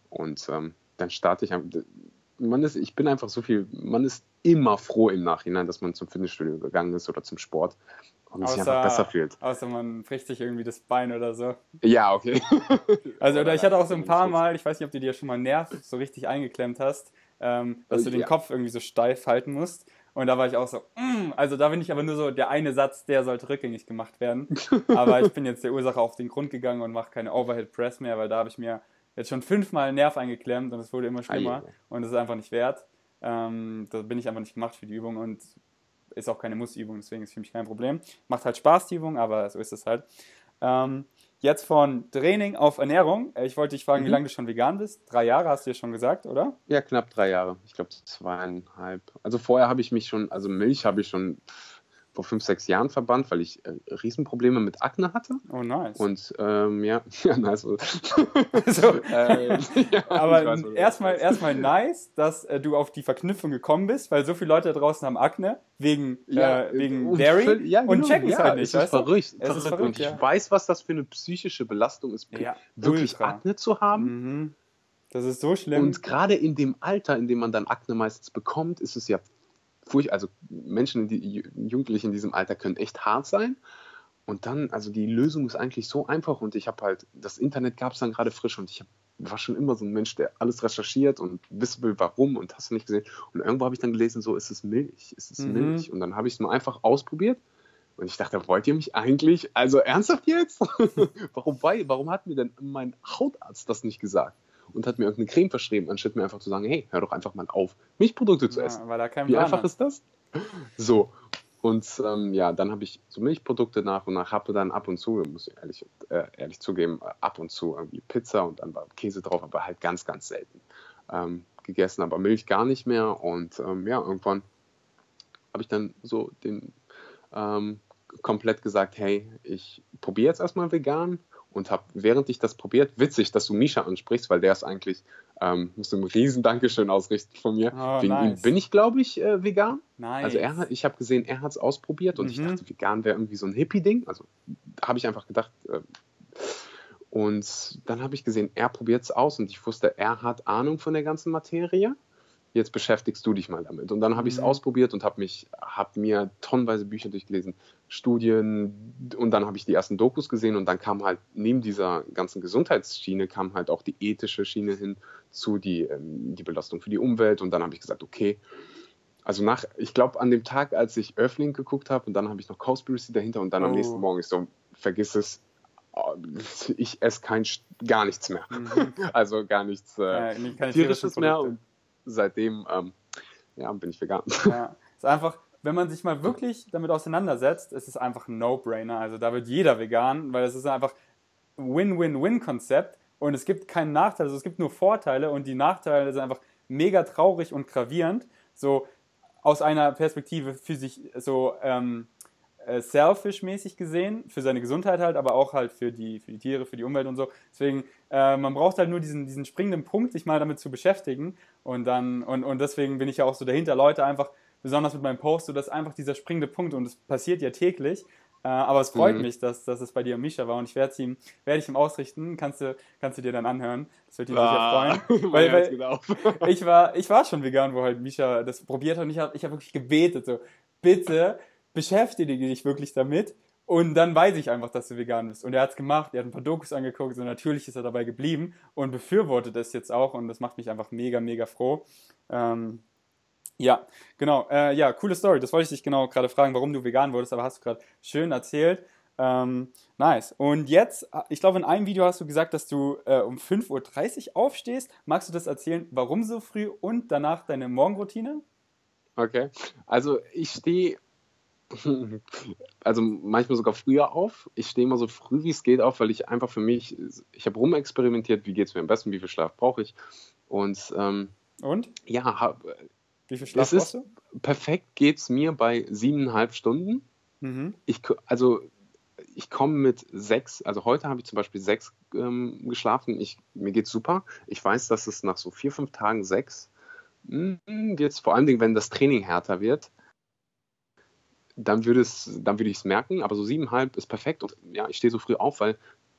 Und ähm, dann starte ich. am- Man ist, ich bin einfach so viel, man ist immer froh im Nachhinein, dass man zum Fitnessstudio gegangen ist oder zum Sport und sich einfach besser fühlt. außer man bricht sich irgendwie das Bein oder so. Ja, okay. Also, oder ich hatte auch so ein paar. Mal, ich weiß nicht, ob du dir schon mal Nerv so richtig eingeklemmt hast, ähm, dass du den Ja. Kopf irgendwie so steif halten musst. Und da war ich auch so, mm, also da bin ich aber nur so, der eine Satz, der sollte rückgängig gemacht werden. Aber ich bin jetzt der Ursache auf den Grund gegangen und mache keine Overhead Press mehr, weil da habe ich mir jetzt schon fünfmal einen Nerv eingeklemmt und es wurde immer schlimmer Ei, ei, ei. und das ist einfach nicht wert. Ähm, da bin ich einfach nicht gemacht für die Übung und ist auch keine Muss-Übung, deswegen ist für mich kein Problem. Macht halt Spaß, die Übung, aber so ist es halt. Ähm, jetzt von Training auf Ernährung. Äh, Ich wollte dich fragen, wie Mhm. lange du schon vegan bist. Drei Jahre hast du ja schon gesagt, oder? Ja, knapp drei Jahre. Ich glaube zweieinhalb. Also vorher habe ich mich schon, also Milch habe ich schon vor fünf, sechs Jahren verbannt, weil ich äh, Riesenprobleme mit Akne hatte. Oh, nice. Und ähm, ja, ja, nice. so, äh, ja, aber erstmal erstmal nice, dass äh, du auf die Verknüpfung gekommen bist, weil so viele Leute da draußen haben Akne wegen, äh, wegen und Dairy ja, und genau, checken es ja, halt nicht. Es ist verrückt. Es ist verrückt. verrückt, und ich ja. weiß, was das für eine psychische Belastung ist, Ja, wirklich ultra. Akne zu haben. Mhm. Das ist so schlimm. Und gerade in dem Alter, in dem man dann Akne meistens bekommt, ist es ja furchtbar. Also Menschen, die Jugendliche in diesem Alter können echt hart sein. Und dann, also die Lösung ist eigentlich so einfach. Und ich habe halt, das Internet gab es dann gerade frisch und ich hab, war schon immer so ein Mensch, der alles recherchiert und wissen will, warum und hast du nicht gesehen. Und irgendwo habe ich dann gelesen, so ist es Milch, ist es Mhm. Milch. Und dann habe ich es mal einfach ausprobiert. Und ich dachte, wollt ihr mich eigentlich, also ernsthaft jetzt? warum, warum hat mir denn mein Hautarzt das nicht gesagt? Und hat mir irgendeine Creme verschrieben, anstatt mir einfach zu sagen, hey, hör doch einfach mal auf, Milchprodukte zu essen. ja, weil da kein Wie einfach hat. ist das? So. Und ähm, ja, dann habe ich so Milchprodukte nach und nach, habe dann ab und zu, muss ich ehrlich, äh, ehrlich zugeben, ab und zu irgendwie Pizza und dann war Käse drauf, aber halt ganz, ganz selten. ähm, gegessen, aber Milch gar nicht mehr. Und ähm, ja, irgendwann habe ich dann so den ähm, komplett gesagt, hey, ich probiere jetzt erstmal vegan und habe, während ich das probiert, witzig, dass du Misha ansprichst, weil der ist eigentlich, ähm, musst du ein riesen Dankeschön ausrichten von mir. Oh, Wegen nice. ihm bin ich, glaube ich, äh, vegan. Nice. Also er hat, ich habe gesehen, er hat es ausprobiert und ich Mhm. dachte, vegan wäre irgendwie so ein Hippie-Ding. Also habe ich einfach gedacht. Äh, und dann habe ich gesehen, er probiert es aus und ich wusste, er hat Ahnung von der ganzen Materie. Jetzt beschäftigst du dich mal damit. Und dann habe ich es Mhm. ausprobiert und habe mich, habe mir tonnenweise Bücher durchgelesen, Studien und dann habe ich die ersten Dokus gesehen und dann kam halt neben dieser ganzen Gesundheitsschiene kam halt auch die ethische Schiene hin zu die, ähm, die Belastung für die Umwelt und dann habe ich gesagt, okay, also nach, ich glaube an dem Tag, als ich Earthling geguckt habe und dann habe ich noch Cowspiracy dahinter und dann am Oh. nächsten Morgen ich so, vergiss es, ich esse kein, gar nichts mehr. Mhm. Also gar nichts äh, Ja, tierisches mehr und seitdem ähm, ja, bin ich vegan. Ja, ist einfach, wenn man sich mal wirklich damit auseinandersetzt, ist es einfach ein No-Brainer. Also da wird jeder vegan, weil es ist einfach ein Win-Win-Win-Konzept und es gibt keinen Nachteil, also es gibt nur Vorteile und die Nachteile sind einfach mega traurig und gravierend. So aus einer Perspektive für sich so ähm, äh, selfish-mäßig gesehen, für seine Gesundheit halt, aber auch halt für die, für die Tiere, für die Umwelt und so. Deswegen, äh, man braucht halt nur diesen, diesen springenden Punkt, sich mal damit zu beschäftigen. Und dann, und, und deswegen bin ich ja auch so dahinter, Leute einfach, besonders mit meinem Post, so dass einfach dieser springende Punkt, und es passiert ja täglich, äh, aber es freut Mhm. mich, dass, dass es bei dir und Misha war und ich werde es ihm, werde ich ihm ausrichten, kannst du, kannst du dir dann anhören. Das wird ihn sicher freuen. Weil- weil- ich war, ich war schon vegan, wo halt Misha das probiert hat und ich habe ich hab wirklich gebetet, so, bitte beschäftige dich wirklich damit und dann weiß ich einfach, dass du vegan bist. Und er hat es gemacht, er hat ein paar Dokus angeguckt und natürlich ist er dabei geblieben und befürwortet es jetzt auch und das macht mich einfach mega, mega froh. Ähm, ja, genau. Äh, ja, coole Story. Das wollte ich dich genau gerade fragen, warum du vegan wurdest, aber hast du gerade schön erzählt. Ähm, nice. Und jetzt, ich glaube, in einem Video hast du gesagt, dass du äh, um 5.30 Uhr aufstehst. Magst du das erzählen, warum so früh und danach deine Morgenroutine? Okay. Also ich stehe also manchmal sogar früher auf. Ich stehe immer so früh wie es geht auf, weil ich einfach für mich, ich habe rumexperimentiert, wie geht es mir am besten, wie viel Schlaf brauche ich. Und ähm, Und? ja, hab, Wie viel Schlaf brauchst du? perfekt geht es mir bei siebeneinhalb Stunden. Mhm. Ich, also ich komme mit sechs, also heute habe ich zum Beispiel sechs ähm, geschlafen. Ich, mir geht's super. Ich weiß, dass es nach so vier, fünf Tagen sechs jetzt vor allen Dingen, wenn das Training härter wird, dann würde es, dann würde ich es merken. Aber so siebeneinhalb ist perfekt. Und ja, ich stehe so früh auf, weil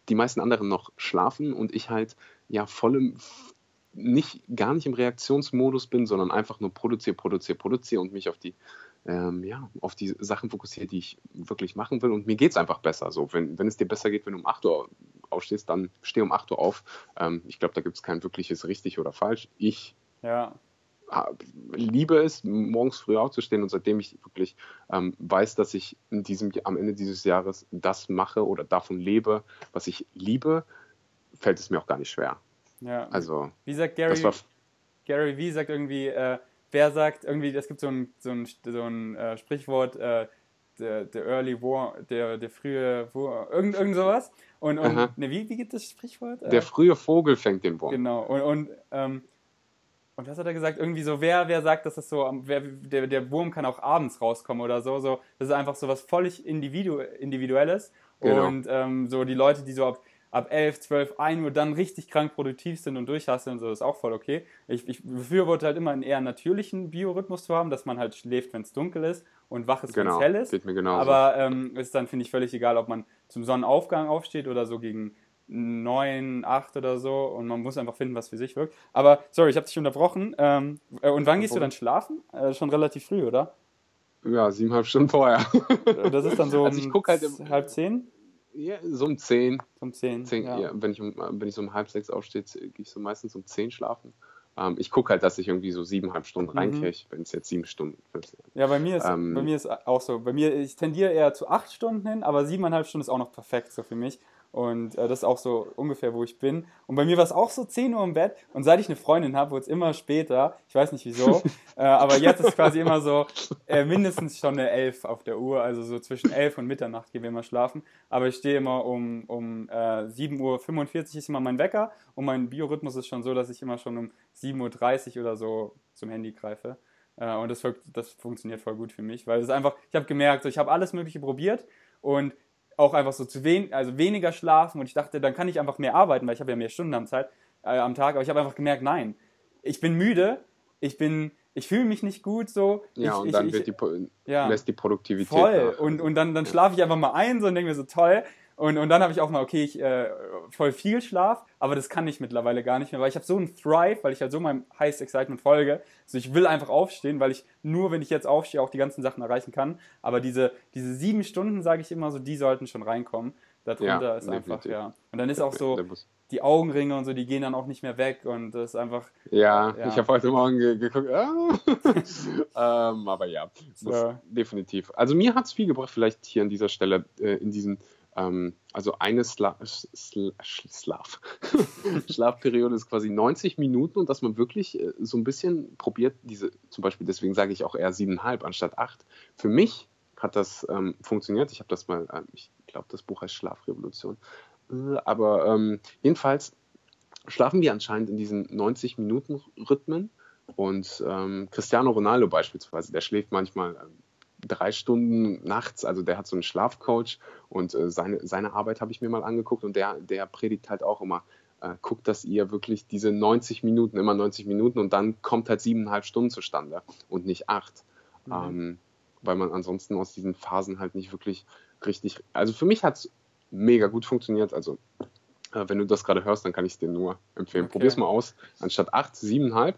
die meisten anderen noch schlafen und ich halt ja voll im, nicht, gar nicht im Reaktionsmodus bin, sondern einfach nur produziere, produziere, produziere und mich auf die, ähm, ja, auf die Sachen fokussiere, die ich wirklich machen will. Und mir geht es einfach besser. So, wenn, wenn es dir besser geht, wenn du um 8 Uhr aufstehst, dann steh um 8 Uhr auf. Ähm, ich glaube, da gibt es kein wirkliches richtig oder falsch. Ich Ja. Liebe es, morgens früh aufzustehen und seitdem ich wirklich ähm, weiß, dass ich in diesem, am Ende dieses Jahres das mache oder davon lebe, was ich liebe, fällt es mir auch gar nicht schwer. ja. Also wie sagt Gary, Gary Vee sagt irgendwie, äh, wer sagt irgendwie, es gibt so ein, so ein, so ein äh, Sprichwort, äh, der, der Early War, der, der frühe War, irgend, irgend sowas. Und, und ne, wie, wie geht das Sprichwort? Äh, der frühe Vogel fängt den Wurm. Genau. Und, und, ähm, und was hat er gesagt? Irgendwie so, wer, wer sagt, dass das so, wer, der, der Wurm kann auch abends rauskommen oder so. so das ist einfach so was völlig Individu Individuelles. Genau. Und ähm, so die Leute, die so ab, ab 11, 12, 1 Uhr dann richtig krank produktiv sind und durchhasseln, so ist auch voll okay. Ich, ich befürworte halt immer einen eher natürlichen Biorhythmus zu haben, dass man halt schläft, wenn es dunkel ist und wach ist, wenn Genau, es hell ist. geht mir genauso. Aber ähm, ist dann, finde ich, völlig egal, ob man zum Sonnenaufgang aufsteht oder so gegen 9, 8 oder so und man muss einfach finden, was für sich wirkt. Aber, sorry, ich habe dich unterbrochen. Ähm, äh, und wann gehst du dann schlafen? Äh, schon relativ früh, oder? Ja, siebeneinhalb Stunden vorher. Äh, Das ist dann so Also ich um guck halt im- halb zehn? ja, so um zehn. Um zehn. zehn ja. ja. wenn, ich um, wenn ich so um halb sechs aufstehe, gehe ich so meistens um zehn schlafen. Ähm, ich gucke halt, dass ich irgendwie so siebeneinhalb Stunden Mhm. reinkriege, wenn es jetzt sieben Stunden ist. Ja, bei mir ist Ähm, bei mir ist auch so. Bei mir, ich tendiere eher zu acht Stunden hin, aber siebeneinhalb Stunden ist auch noch perfekt so für mich. Und äh, das ist auch so ungefähr, wo ich bin. Und bei mir war es auch so 10 Uhr im Bett. Und seit ich eine Freundin habe, wurde es immer später. Ich weiß nicht wieso. äh, aber jetzt ist es quasi immer so äh, mindestens schon eine 11 auf der Uhr. Also so zwischen 11 und Mitternacht gehen wir immer schlafen. Aber ich stehe immer um, um äh, 7.45 Uhr ist immer mein Wecker. Und mein Biorhythmus ist schon so, dass ich immer schon um 7.30 Uhr oder so zum Handy greife. Äh, und das, das funktioniert voll gut für mich, weil es einfach, ich habe gemerkt, so, ich habe alles Mögliche probiert und auch einfach so zu wen, also weniger schlafen und ich dachte, dann kann ich einfach mehr arbeiten, weil ich habe ja mehr Stunden am, Zeit, äh, am Tag, aber ich habe einfach gemerkt, nein, ich bin müde, ich bin, ich fühle mich nicht gut so. Ja, ich, und ich, dann ich, wird die, ja, lässt die Produktivität Voll. Nach. Und, und dann, dann schlafe ich einfach mal ein so und denke mir so, toll, und, und dann habe ich auch mal, okay, ich äh, voll viel Schlaf, aber das kann ich mittlerweile gar nicht mehr, weil ich habe so einen Thrive, weil ich halt so meinem Highest Excitement folge. Also ich will einfach aufstehen, weil ich nur, wenn ich jetzt aufstehe, auch die ganzen Sachen erreichen kann. Aber diese, diese sieben Stunden, sage ich immer so, die sollten schon reinkommen. Darunter ja, ist einfach, ja. Und dann ist auch so, die Augenringe und so, die gehen dann auch nicht mehr weg und das ist einfach. Ja, ja. ich habe heute Morgen ge geguckt. Ah. ähm, aber ja, so. definitiv. Also mir hat es viel gebracht, vielleicht hier an dieser Stelle äh, in diesen ähm, also eine Sla Sla Schlaf Schlafperiode ist quasi 90 Minuten und dass man wirklich äh, so ein bisschen probiert, diese, zum Beispiel, deswegen sage ich auch eher siebeneinhalb anstatt acht. Für mich hat das ähm, funktioniert. Ich habe das mal, äh, ich glaube, das Buch heißt Schlafrevolution. Äh, aber ähm, jedenfalls schlafen wir anscheinend in diesen 90 Minuten Rhythmen. Und ähm, Cristiano Ronaldo beispielsweise, der schläft manchmal ähm, drei Stunden nachts, also der hat so einen Schlafcoach und äh, seine, seine Arbeit habe ich mir mal angeguckt und der, der predigt halt auch immer, äh, guckt, dass ihr wirklich diese 90 Minuten, immer 90 Minuten und dann kommt halt siebeneinhalb Stunden zustande und nicht acht. Mhm. Ähm, weil man ansonsten aus diesen Phasen halt nicht wirklich richtig, also für mich hat es mega gut funktioniert, also äh, wenn du das gerade hörst, dann kann ich es dir nur empfehlen. Okay. Probier's mal aus, anstatt acht, siebeneinhalb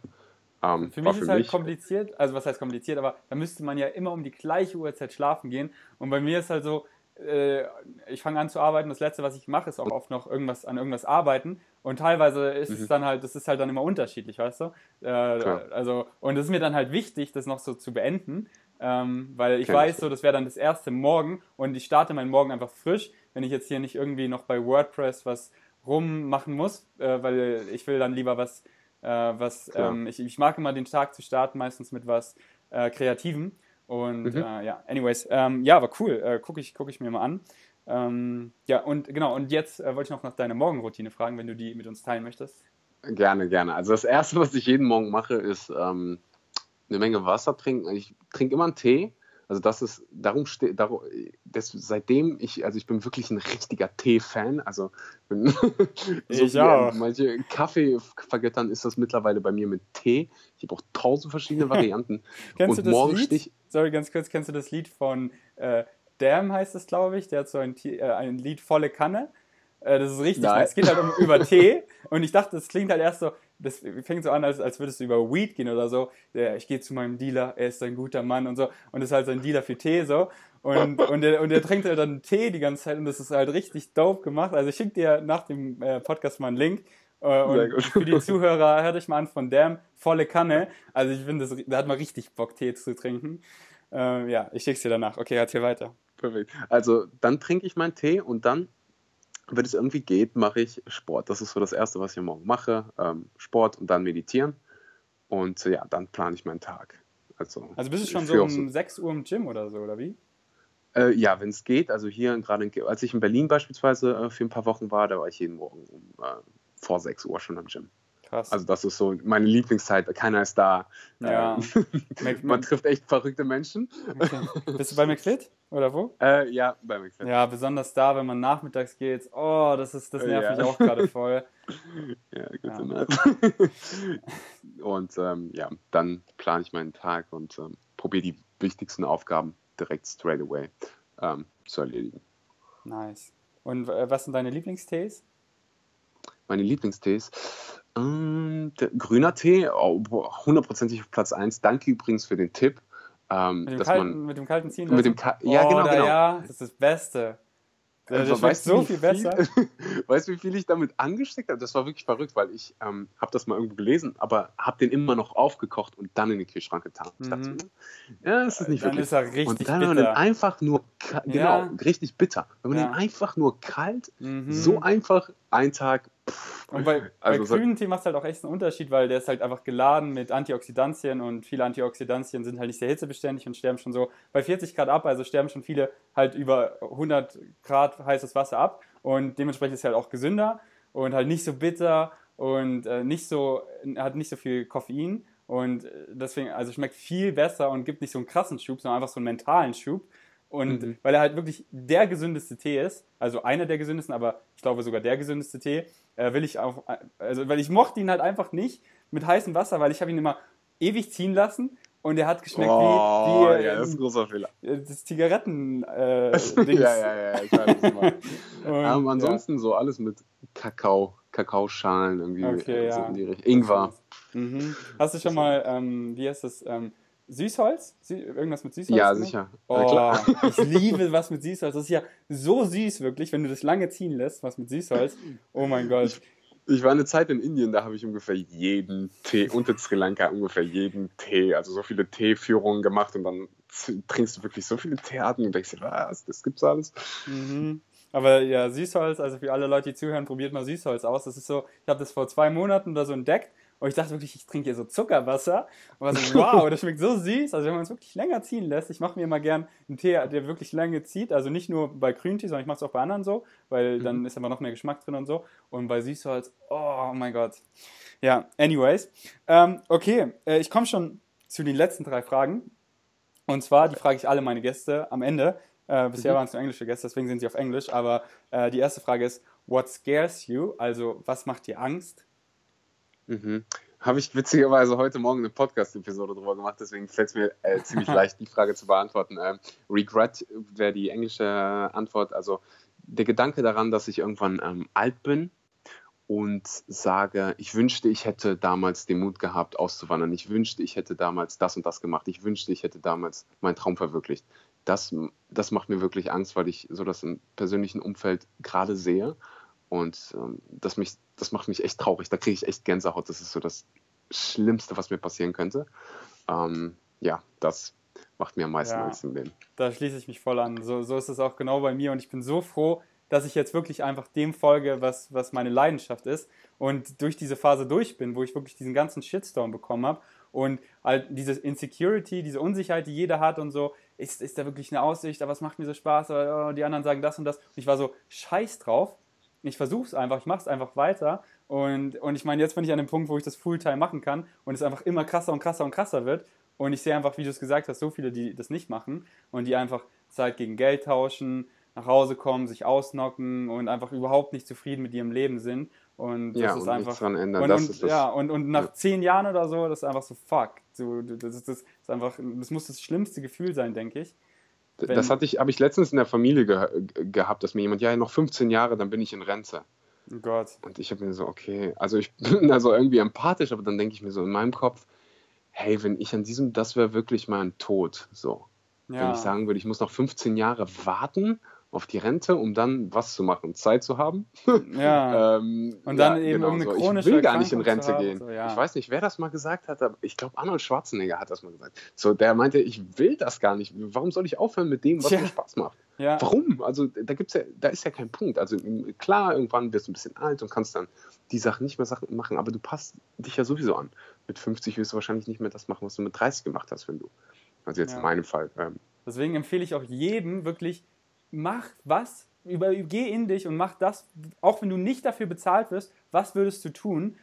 ähm, für mich ist es halt kompliziert, also was heißt kompliziert, aber da müsste man ja immer um die gleiche Uhrzeit schlafen gehen. Und bei mir ist halt so, äh, ich fange an zu arbeiten, das letzte, was ich mache, ist auch oft noch irgendwas an irgendwas arbeiten. Und teilweise ist mhm. es dann halt, das ist halt dann immer unterschiedlich, weißt du? Äh, also, und es ist mir dann halt wichtig, das noch so zu beenden. Ähm, weil ich Kenn weiß, ich. so, das wäre dann das erste Morgen und ich starte meinen Morgen einfach frisch, wenn ich jetzt hier nicht irgendwie noch bei WordPress was rummachen muss, äh, weil ich will dann lieber was äh, was ähm, ich, ich, mag immer den Tag zu starten, meistens mit was äh, Kreativem. Und mhm. äh, ja, anyways, ähm, ja, aber cool, äh, gucke ich, guck ich mir mal an. Ähm, ja, und genau, und jetzt äh, wollte ich noch nach deiner Morgenroutine fragen, wenn du die mit uns teilen möchtest. Gerne, gerne. Also das Erste, was ich jeden Morgen mache, ist ähm, eine Menge Wasser trinken. Ich trinke immer einen Tee also das ist, darum steht, darum, das, seitdem ich, also ich bin wirklich ein richtiger Tee-Fan. Also bin, so ich auch. manche Kaffee vergöttern ist das mittellweile bei mir mit Tee. Ich habe auch tausend verschiedene Varianten. kennst Und du das Lied? Stich, Sorry, ganz kurz, kennst du das Lied von äh, Damn heißt es, glaube ich? Der hat so ein, äh, ein Lied volle Kanne. Äh, das ist richtig. Es geht halt um, über Tee. Und ich dachte, das klingt halt erst so, das fängt so an, als, als würdest du über Weed gehen oder so. Der, ich gehe zu meinem Dealer, er ist ein guter Mann und so. Und das ist halt sein Dealer für Tee so. Und, und, der, und der trinkt halt dann Tee die ganze Zeit und das ist halt richtig dope gemacht. Also ich schicke dir nach dem äh, Podcast mal einen Link. Äh, und für die Zuhörer, hört euch mal an von Damn, volle Kanne. Also ich finde, da hat man richtig Bock, Tee zu trinken. Äh, ja, ich schick's dir danach. Okay, erzähl weiter. Perfekt. Also dann trinke ich meinen Tee und dann wenn es irgendwie geht, mache ich Sport. Das ist so das Erste, was ich morgen mache. Ähm, Sport und dann meditieren. Und ja, dann plane ich meinen Tag. Also, also bist du schon so um so 6 Uhr im Gym oder so, oder wie? Äh, ja, wenn es geht. Also hier gerade, als ich in Berlin beispielsweise äh, für ein paar Wochen war, da war ich jeden Morgen um, äh, vor 6 Uhr schon im Gym. Krass. Also das ist so meine Lieblingszeit. Keiner ist da. Ja. Ähm, man trifft echt verrückte Menschen. Okay. Bist du bei McFit oder wo? Äh, ja, bei McFit. Ja, besonders da, wenn man nachmittags geht. Oh, das ist das nervt ja. mich auch gerade voll. ja, gut ja. Und ähm, ja, dann plane ich meinen Tag und ähm, probiere die wichtigsten Aufgaben direkt straight away ähm, zu erledigen. Nice. Und äh, was sind deine Lieblingstees? Meine Lieblingstees. Ähm, grüner Tee, hundertprozentig oh, auf Platz 1. Danke übrigens für den Tipp. Ähm, mit, dem kalten, man, mit dem kalten Ziehen? Mit dem Ka ja, oh, genau, genau. Ja, das ist das Beste. Der Also, schmeckt so viel besser. weißt du, wie viel ich damit angesteckt habe? Das war wirklich verrückt, weil ich ähm, habe das mal irgendwo gelesen, aber habe den immer noch aufgekocht und dann in den Kühlschrank getan. Ich dachte Mhm. mir, ja, das ist nicht Dann wirklich. ist er richtig und dann, wenn man den bitter. einfach nur, genau, Ja. richtig bitter. Wenn man Ja. den einfach nur kalt, Mhm. so einfach, ein Tag, Und bei, Also bei grünen Tee macht es halt auch echt einen Unterschied, weil der ist halt einfach geladen mit Antioxidantien und viele Antioxidantien sind halt nicht sehr hitzebeständig und sterben schon so bei 40 Grad ab, also sterben schon viele halt über 100 Grad heißes Wasser ab und dementsprechend ist er halt auch gesünder und halt nicht so bitter und äh, nicht so, hat nicht so viel Koffein. Und äh, deswegen, also schmeckt viel besser und gibt nicht so einen krassen Schub, sondern einfach so einen mentalen Schub. Und Mhm. weil er halt wirklich der gesündeste Tee ist, also einer der gesündesten, aber ich glaube sogar der gesündeste Tee, äh, will ich auch, also weil ich mochte ihn halt einfach nicht mit heißem Wasser, weil ich habe ihn immer ewig ziehen lassen und er hat geschmeckt oh, wie, wie ja, äh, das ist ein großer Fehler. das Zigaretten äh, ja, Dings. ja, ja, ich weiß es mal. Und, ähm, ansonsten so alles mit Kakao, Kakaoschalen irgendwie. Okay, äh, so ja. in die Richtung. Ingwer. Ja. Mhm. Hast du schon mal, ähm, wie heißt das, ähm, Süßholz? Sü irgendwas mit Süßholz? Ja, gemacht? sicher. Oh, klar. ich liebe was mit Süßholz. Das ist ja so süß, wirklich, wenn du das lange ziehen lässt, was mit Süßholz. Oh mein Gott. Ich war eine Zeit in Indien, da habe ich ungefähr jeden Tee und in Sri Lanka ungefähr jeden Tee, also so viele Teeführungen gemacht und dann trinkst du wirklich so viele Teearten und denkst dir, was, das gibt's alles? Mhm. Aber ja, Süßholz, also für alle Leute, die zuhören, probiert mal Süßholz aus. Das ist so, ich habe das vor zwei Monaten oder so entdeckt und ich dachte wirklich, ich trinke hier so Zuckerwasser. Und war so, wow, das schmeckt so süß. Also wenn man es wirklich länger ziehen lässt, ich mache mir immer gern einen Tee, der wirklich lange zieht. Also nicht nur bei Grüntee, sondern ich mache es auch bei anderen so, weil dann ist aber noch mehr Geschmack drin und so. Und bei Süßholz, oh mein Gott. Ja, anyways. Ähm, okay, äh, ich komme schon zu den letzten drei Fragen. Und zwar, die frage ich alle meine Gäste am Ende. Äh, bisher Mhm. waren es nur englische Gäste, deswegen sind sie auf Englisch. Aber äh, die erste Frage ist, what scares you? Also, was macht dir Angst? Mhm. Habe ich witzigerweise heute Morgen eine Podcast-Episode drüber gemacht, deswegen fällt es mir äh, ziemlich leicht, die Frage zu beantworten. Ähm, Regret wäre die englische Antwort. Also der Gedanke daran, dass ich irgendwann ähm, alt bin und sage, ich wünschte, ich hätte damals den Mut gehabt, auszuwandern. Ich wünschte, ich hätte damals das und das gemacht. Ich wünschte, ich hätte damals meinen Traum verwirklicht. Das, das macht mir wirklich Angst, weil ich so das im persönlichen Umfeld gerade sehe. Und ähm, das, mich, das macht mich echt traurig. Da kriege ich echt Gänsehaut. Das ist so das Schlimmste, was mir passieren könnte. Ähm, ja, das macht mir am meisten Ja. Angst im Leben. Da schließe ich mich voll an. So, so ist es auch genau bei mir und ich bin so froh, dass ich jetzt wirklich einfach dem folge, was, was meine Leidenschaft ist und durch diese Phase durch bin, wo ich wirklich diesen ganzen Shitstorm bekommen habe und halt diese Insecurity, diese Unsicherheit, die jeder hat und so, ist, ist da wirklich eine Aussicht, aber es macht mir so Spaß, aber, oh, die anderen sagen das und das und ich war so scheiß drauf. Ich versuche es einfach, ich mache es einfach weiter und, und ich meine, jetzt bin ich an dem Punkt, wo ich das Fulltime machen kann und es einfach immer krasser und krasser und krasser wird und ich sehe einfach, wie du es gesagt hast, so viele, die das nicht machen und die einfach Zeit gegen Geld tauschen, nach Hause kommen, sich ausnocken und einfach überhaupt nicht zufrieden mit ihrem Leben sind. Und das Ja, ist und einfach. dran ändern. Und, Das und, ist das- ja, und, und nach ja. zehn Jahren oder so, das ist einfach so fuck. So, das, ist, das ist einfach, das muss das schlimmste Gefühl sein, denke ich. Wenn- das hatte ich, habe ich letztens in der Familie ge gehabt, dass mir jemand, ja, noch 15 Jahre, dann bin ich in Rente. Oh Gott. Und ich habe mir so, okay, also ich bin also irgendwie empathisch, aber dann denke ich mir so in meinem Kopf, hey, wenn ich an diesem, das wäre wirklich mein Tod. So. Wenn Ja. ich sagen würde, ich muss noch 15 Jahre warten auf die Rente, um dann was zu machen, Zeit zu haben. ja. Ähm, Und dann eben irgendeine so. chronische Ich will gar nicht in Rente haben, gehen. so, ja. Ich weiß nicht, wer das mal gesagt hat, aber ich glaube, Arnold Schwarzenegger hat das mal gesagt. So, der meinte, ich will das gar nicht. Warum soll ich aufhören mit dem, was Tja. mir Spaß macht? ja. Warum? Also da gibt's ja, da ist ja kein Punkt. Also klar, irgendwann wirst du ein bisschen alt und kannst dann die Sachen nicht mehr Sachen machen, aber du passt dich ja sowieso an. Mit 50 wirst du wahrscheinlich nicht mehr das machen, was du mit 30 gemacht hast, wenn du. Also jetzt Ja. in meinem Fall. Ähm, Deswegen empfehle ich auch jedem wirklich, mach was, über, geh in dich und mach das, auch wenn du nicht dafür bezahlt wirst, was würdest du tun?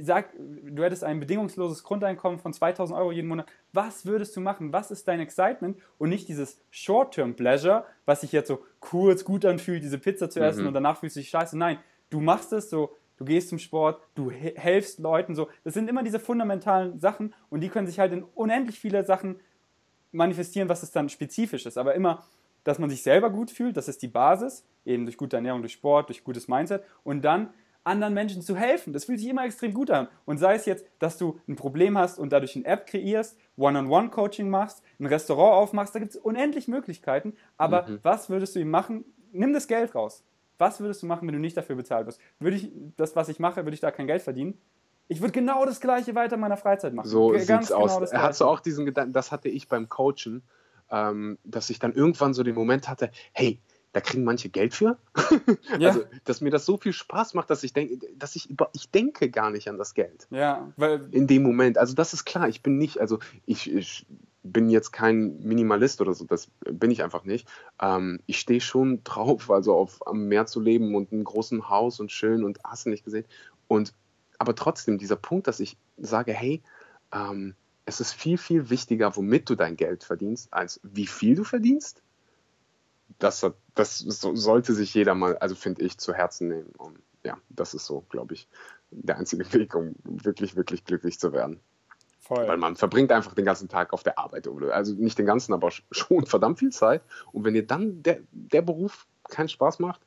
Sag, du hättest ein bedingungsloses Grundeinkommen von 2000 Euro jeden Monat. Was würdest du machen? Was ist dein Excitement? Und nicht dieses Short-Term-Pleasure, was sich jetzt so kurz gut anfühlt, diese Pizza zu essen Mhm. und danach fühlst du dich scheiße. Nein, du machst es so, du gehst zum Sport, du he- helfst Leuten so. Das sind immer diese fundamentalen Sachen und die können sich halt in unendlich viele Sachen manifestieren, was es dann spezifisch ist. Aber immer, dass man sich selber gut fühlt, das ist die Basis, eben durch gute Ernährung, durch Sport, durch gutes Mindset und dann anderen Menschen zu helfen. Das fühlt sich immer extrem gut an. Und sei es jetzt, dass du ein Problem hast und dadurch eine App kreierst, One-on-One-Coaching machst, ein Restaurant aufmachst, da gibt es unendlich Möglichkeiten. Aber Mhm. was würdest du ihm machen, nimm das Geld raus. Was würdest du machen, wenn du nicht dafür bezahlt wirst? Würde ich das, was ich mache, würde ich da kein Geld verdienen? Ich würde genau das Gleiche weiter in meiner Freizeit machen. So G- sieht's aus. genau das Hast du auch diesen Gedanken, das hatte ich beim Coachen, ähm, dass ich dann irgendwann so den Moment hatte, hey, da kriegen manche Geld für. Ja. Also, dass mir das so viel Spaß macht, dass ich denke, dass ich über, ich denke gar nicht an das Geld. Ja, weil In dem Moment. Also das ist klar, ich bin nicht, also ich, ich bin jetzt kein Minimalist oder so, das bin ich einfach nicht. Ähm, ich stehe schon drauf, also auf am Meer zu leben und einem großen Haus und schön und hast du nicht gesehen. Und aber trotzdem, dieser Punkt, dass ich sage, hey, ähm, es ist viel, viel wichtiger, womit du dein Geld verdienst, als wie viel du verdienst. Das, das so, sollte sich jeder mal, also finde ich, zu Herzen nehmen. Und ja, das ist so, glaube ich, der einzige Weg, um wirklich, wirklich glücklich zu werden. Weil voll. man verbringt einfach den ganzen Tag auf der Arbeit. Also nicht den ganzen, aber sch- schon verdammt viel Zeit. Und wenn dir dann der, der Beruf keinen Spaß macht,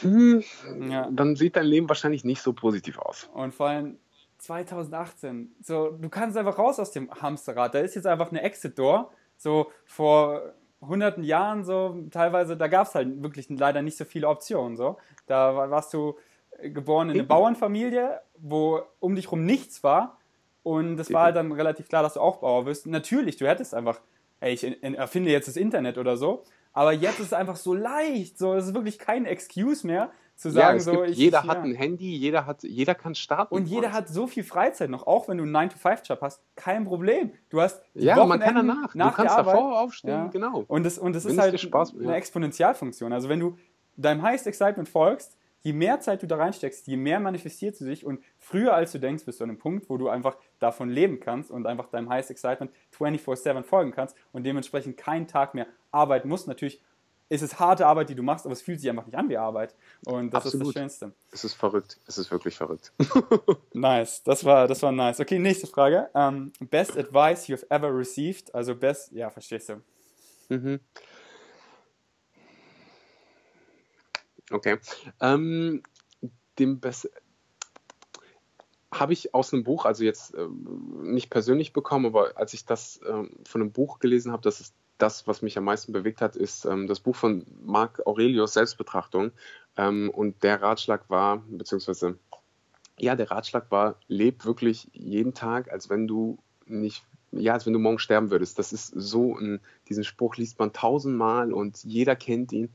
hm, Ja. dann sieht dein Leben wahrscheinlich nicht so positiv aus. Und vor allem 2018. So, du kannst einfach raus aus dem Hamsterrad. Da ist jetzt einfach eine Exit-Door. So vor hunderten Jahren, so teilweise, da gab es halt wirklich leider nicht so viele Optionen. So. Da war- warst du äh, geboren in eine. Bauernfamilie, wo um dich rum nichts war. Und es war halt dann relativ klar, dass du auch Bauer wirst. Natürlich, du hättest einfach, ey, ich in- erfinde jetzt das Internet oder so. Aber jetzt ist es einfach so leicht. So, es ist wirklich kein Excuse mehr, zu Ja, sagen, es so, gibt, ich. jeder ich, hat ja. ein Handy, jeder, hat, jeder kann starten. Und jeder hat so viel Freizeit noch, auch wenn du einen 9-to-5-Job hast, kein Problem. Du hast Ja, man kann Wochenenden danach. nach du kannst Arbeit. davor aufstehen, Ja. genau. Und das, und das Wenn ist halt Spaß- eine ja. Exponentialfunktion. Also wenn du deinem Highest Excitement folgst, je mehr Zeit du da reinsteckst, je mehr manifestiert sie sich und früher als du denkst, bist du an einem Punkt, wo du einfach davon leben kannst und einfach deinem Highest Excitement 24-7 folgen kannst und dementsprechend keinen Tag mehr arbeiten musst. Natürlich ist es harte Arbeit, die du machst, aber es fühlt sich einfach nicht an wie Arbeit. Und das ist Absolut. das Schönste. Es ist verrückt. Es ist wirklich verrückt. Nice, das war, das war nice. Okay, nächste Frage. Ähm, best advice you've ever received. Also best, ja, verstehst du. Mhm. Okay. Ähm, dem Best habe ich aus einem Buch, also jetzt ähm, nicht persönlich bekommen, aber als ich das ähm, von einem Buch gelesen habe, das ist das, was mich am meisten bewegt hat, ist ähm, das Buch von Marc Aurelius Selbstbetrachtung. Ähm, und der Ratschlag war, beziehungsweise, ja, der Ratschlag war, leb wirklich jeden Tag, als wenn du nicht, ja, als wenn du morgen sterben würdest. Das ist so ein, diesen Spruch liest man tausendmal und jeder kennt ihn.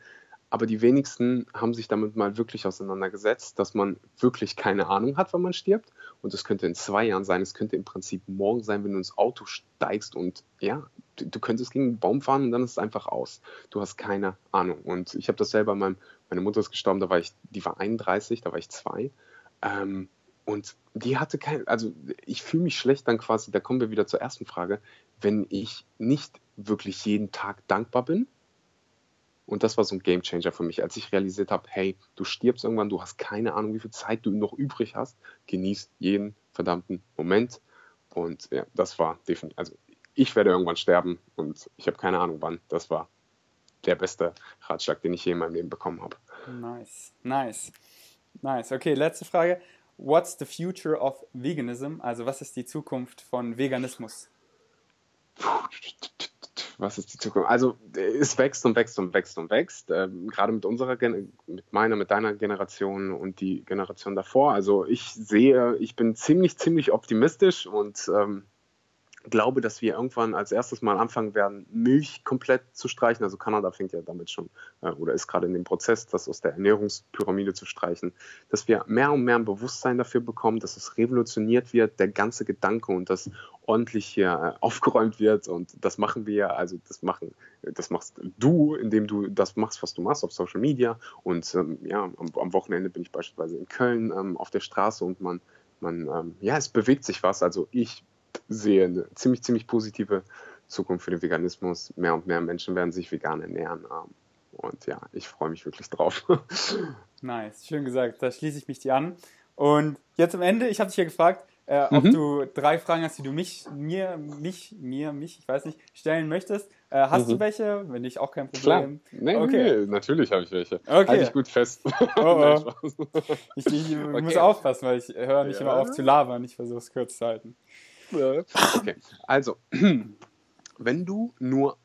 Aber die wenigsten haben sich damit mal wirklich auseinandergesetzt, dass man wirklich keine Ahnung hat, wann man stirbt. Und es könnte in zwei Jahren sein, es könnte im Prinzip morgen sein, wenn du ins Auto steigst und ja, du, du könntest gegen einen Baum fahren und dann ist es einfach aus. Du hast keine Ahnung. Und ich habe das selber, meinem, meine Mutter ist gestorben, da war ich, die war 31, da war ich zwei. Ähm, und die hatte kein, also ich fühle mich schlecht dann quasi, da kommen wir wieder zur ersten Frage, wenn ich nicht wirklich jeden Tag dankbar bin. Und das war so ein Gamechanger für mich, als ich realisiert habe, hey, du stirbst irgendwann, du hast keine Ahnung, wie viel Zeit du noch übrig hast. Genieß jeden verdammten Moment. Und ja, das war definitiv, also ich werde irgendwann sterben und ich habe keine Ahnung wann. Das war der beste Ratschlag, den ich je in meinem Leben bekommen habe. Nice, nice, nice. Okay, letzte Frage. What's the future of veganism? Also was ist die Zukunft von Veganismus? Was ist die Zukunft? Also es wächst und wächst und wächst und wächst. Ähm, gerade mit unserer, Gen mit meiner, mit deiner Generation und die Generation davor. Also ich sehe, ich bin ziemlich, ziemlich optimistisch und ähm, glaube, dass wir irgendwann als erstes mal anfangen werden, Milch komplett zu streichen. Also Kanada fängt ja damit schon äh, oder ist gerade in dem Prozess, das aus der Ernährungspyramide zu streichen, dass wir mehr und mehr ein Bewusstsein dafür bekommen, dass es revolutioniert wird, der ganze Gedanke und das ordentlich hier äh, aufgeräumt wird. Und das machen wir, also das machen, das machst du, indem du das machst, was du machst auf Social Media. Und ähm, ja, am, am, Wochenende bin ich beispielsweise in Köln ähm, auf der Straße und man, man ähm, ja, es bewegt sich was, also ich sehe eine ziemlich, ziemlich positive Zukunft für den Veganismus. Mehr und mehr Menschen werden sich vegan ernähren. ähm, Und ja, ich freue mich wirklich drauf. Nice, schön gesagt. Da schließe ich mich dir an. Und jetzt am Ende, ich habe dich ja gefragt, äh, ob Mhm. du drei Fragen hast, die du mich, mir, mich, mir, mich, ich weiß nicht, stellen möchtest. Äh, hast du Mhm. welche? Wenn nicht, auch kein Klar. Problem. Nee, Okay. nee, natürlich habe ich welche. Okay. Halte ich gut fest. oh. Spaß. Ich, ich, ich muss Okay. aufpassen, weil ich höre nicht Ja. immer auf zu labern. Ich versuche es kurz zu halten. Okay, also, wenn du nur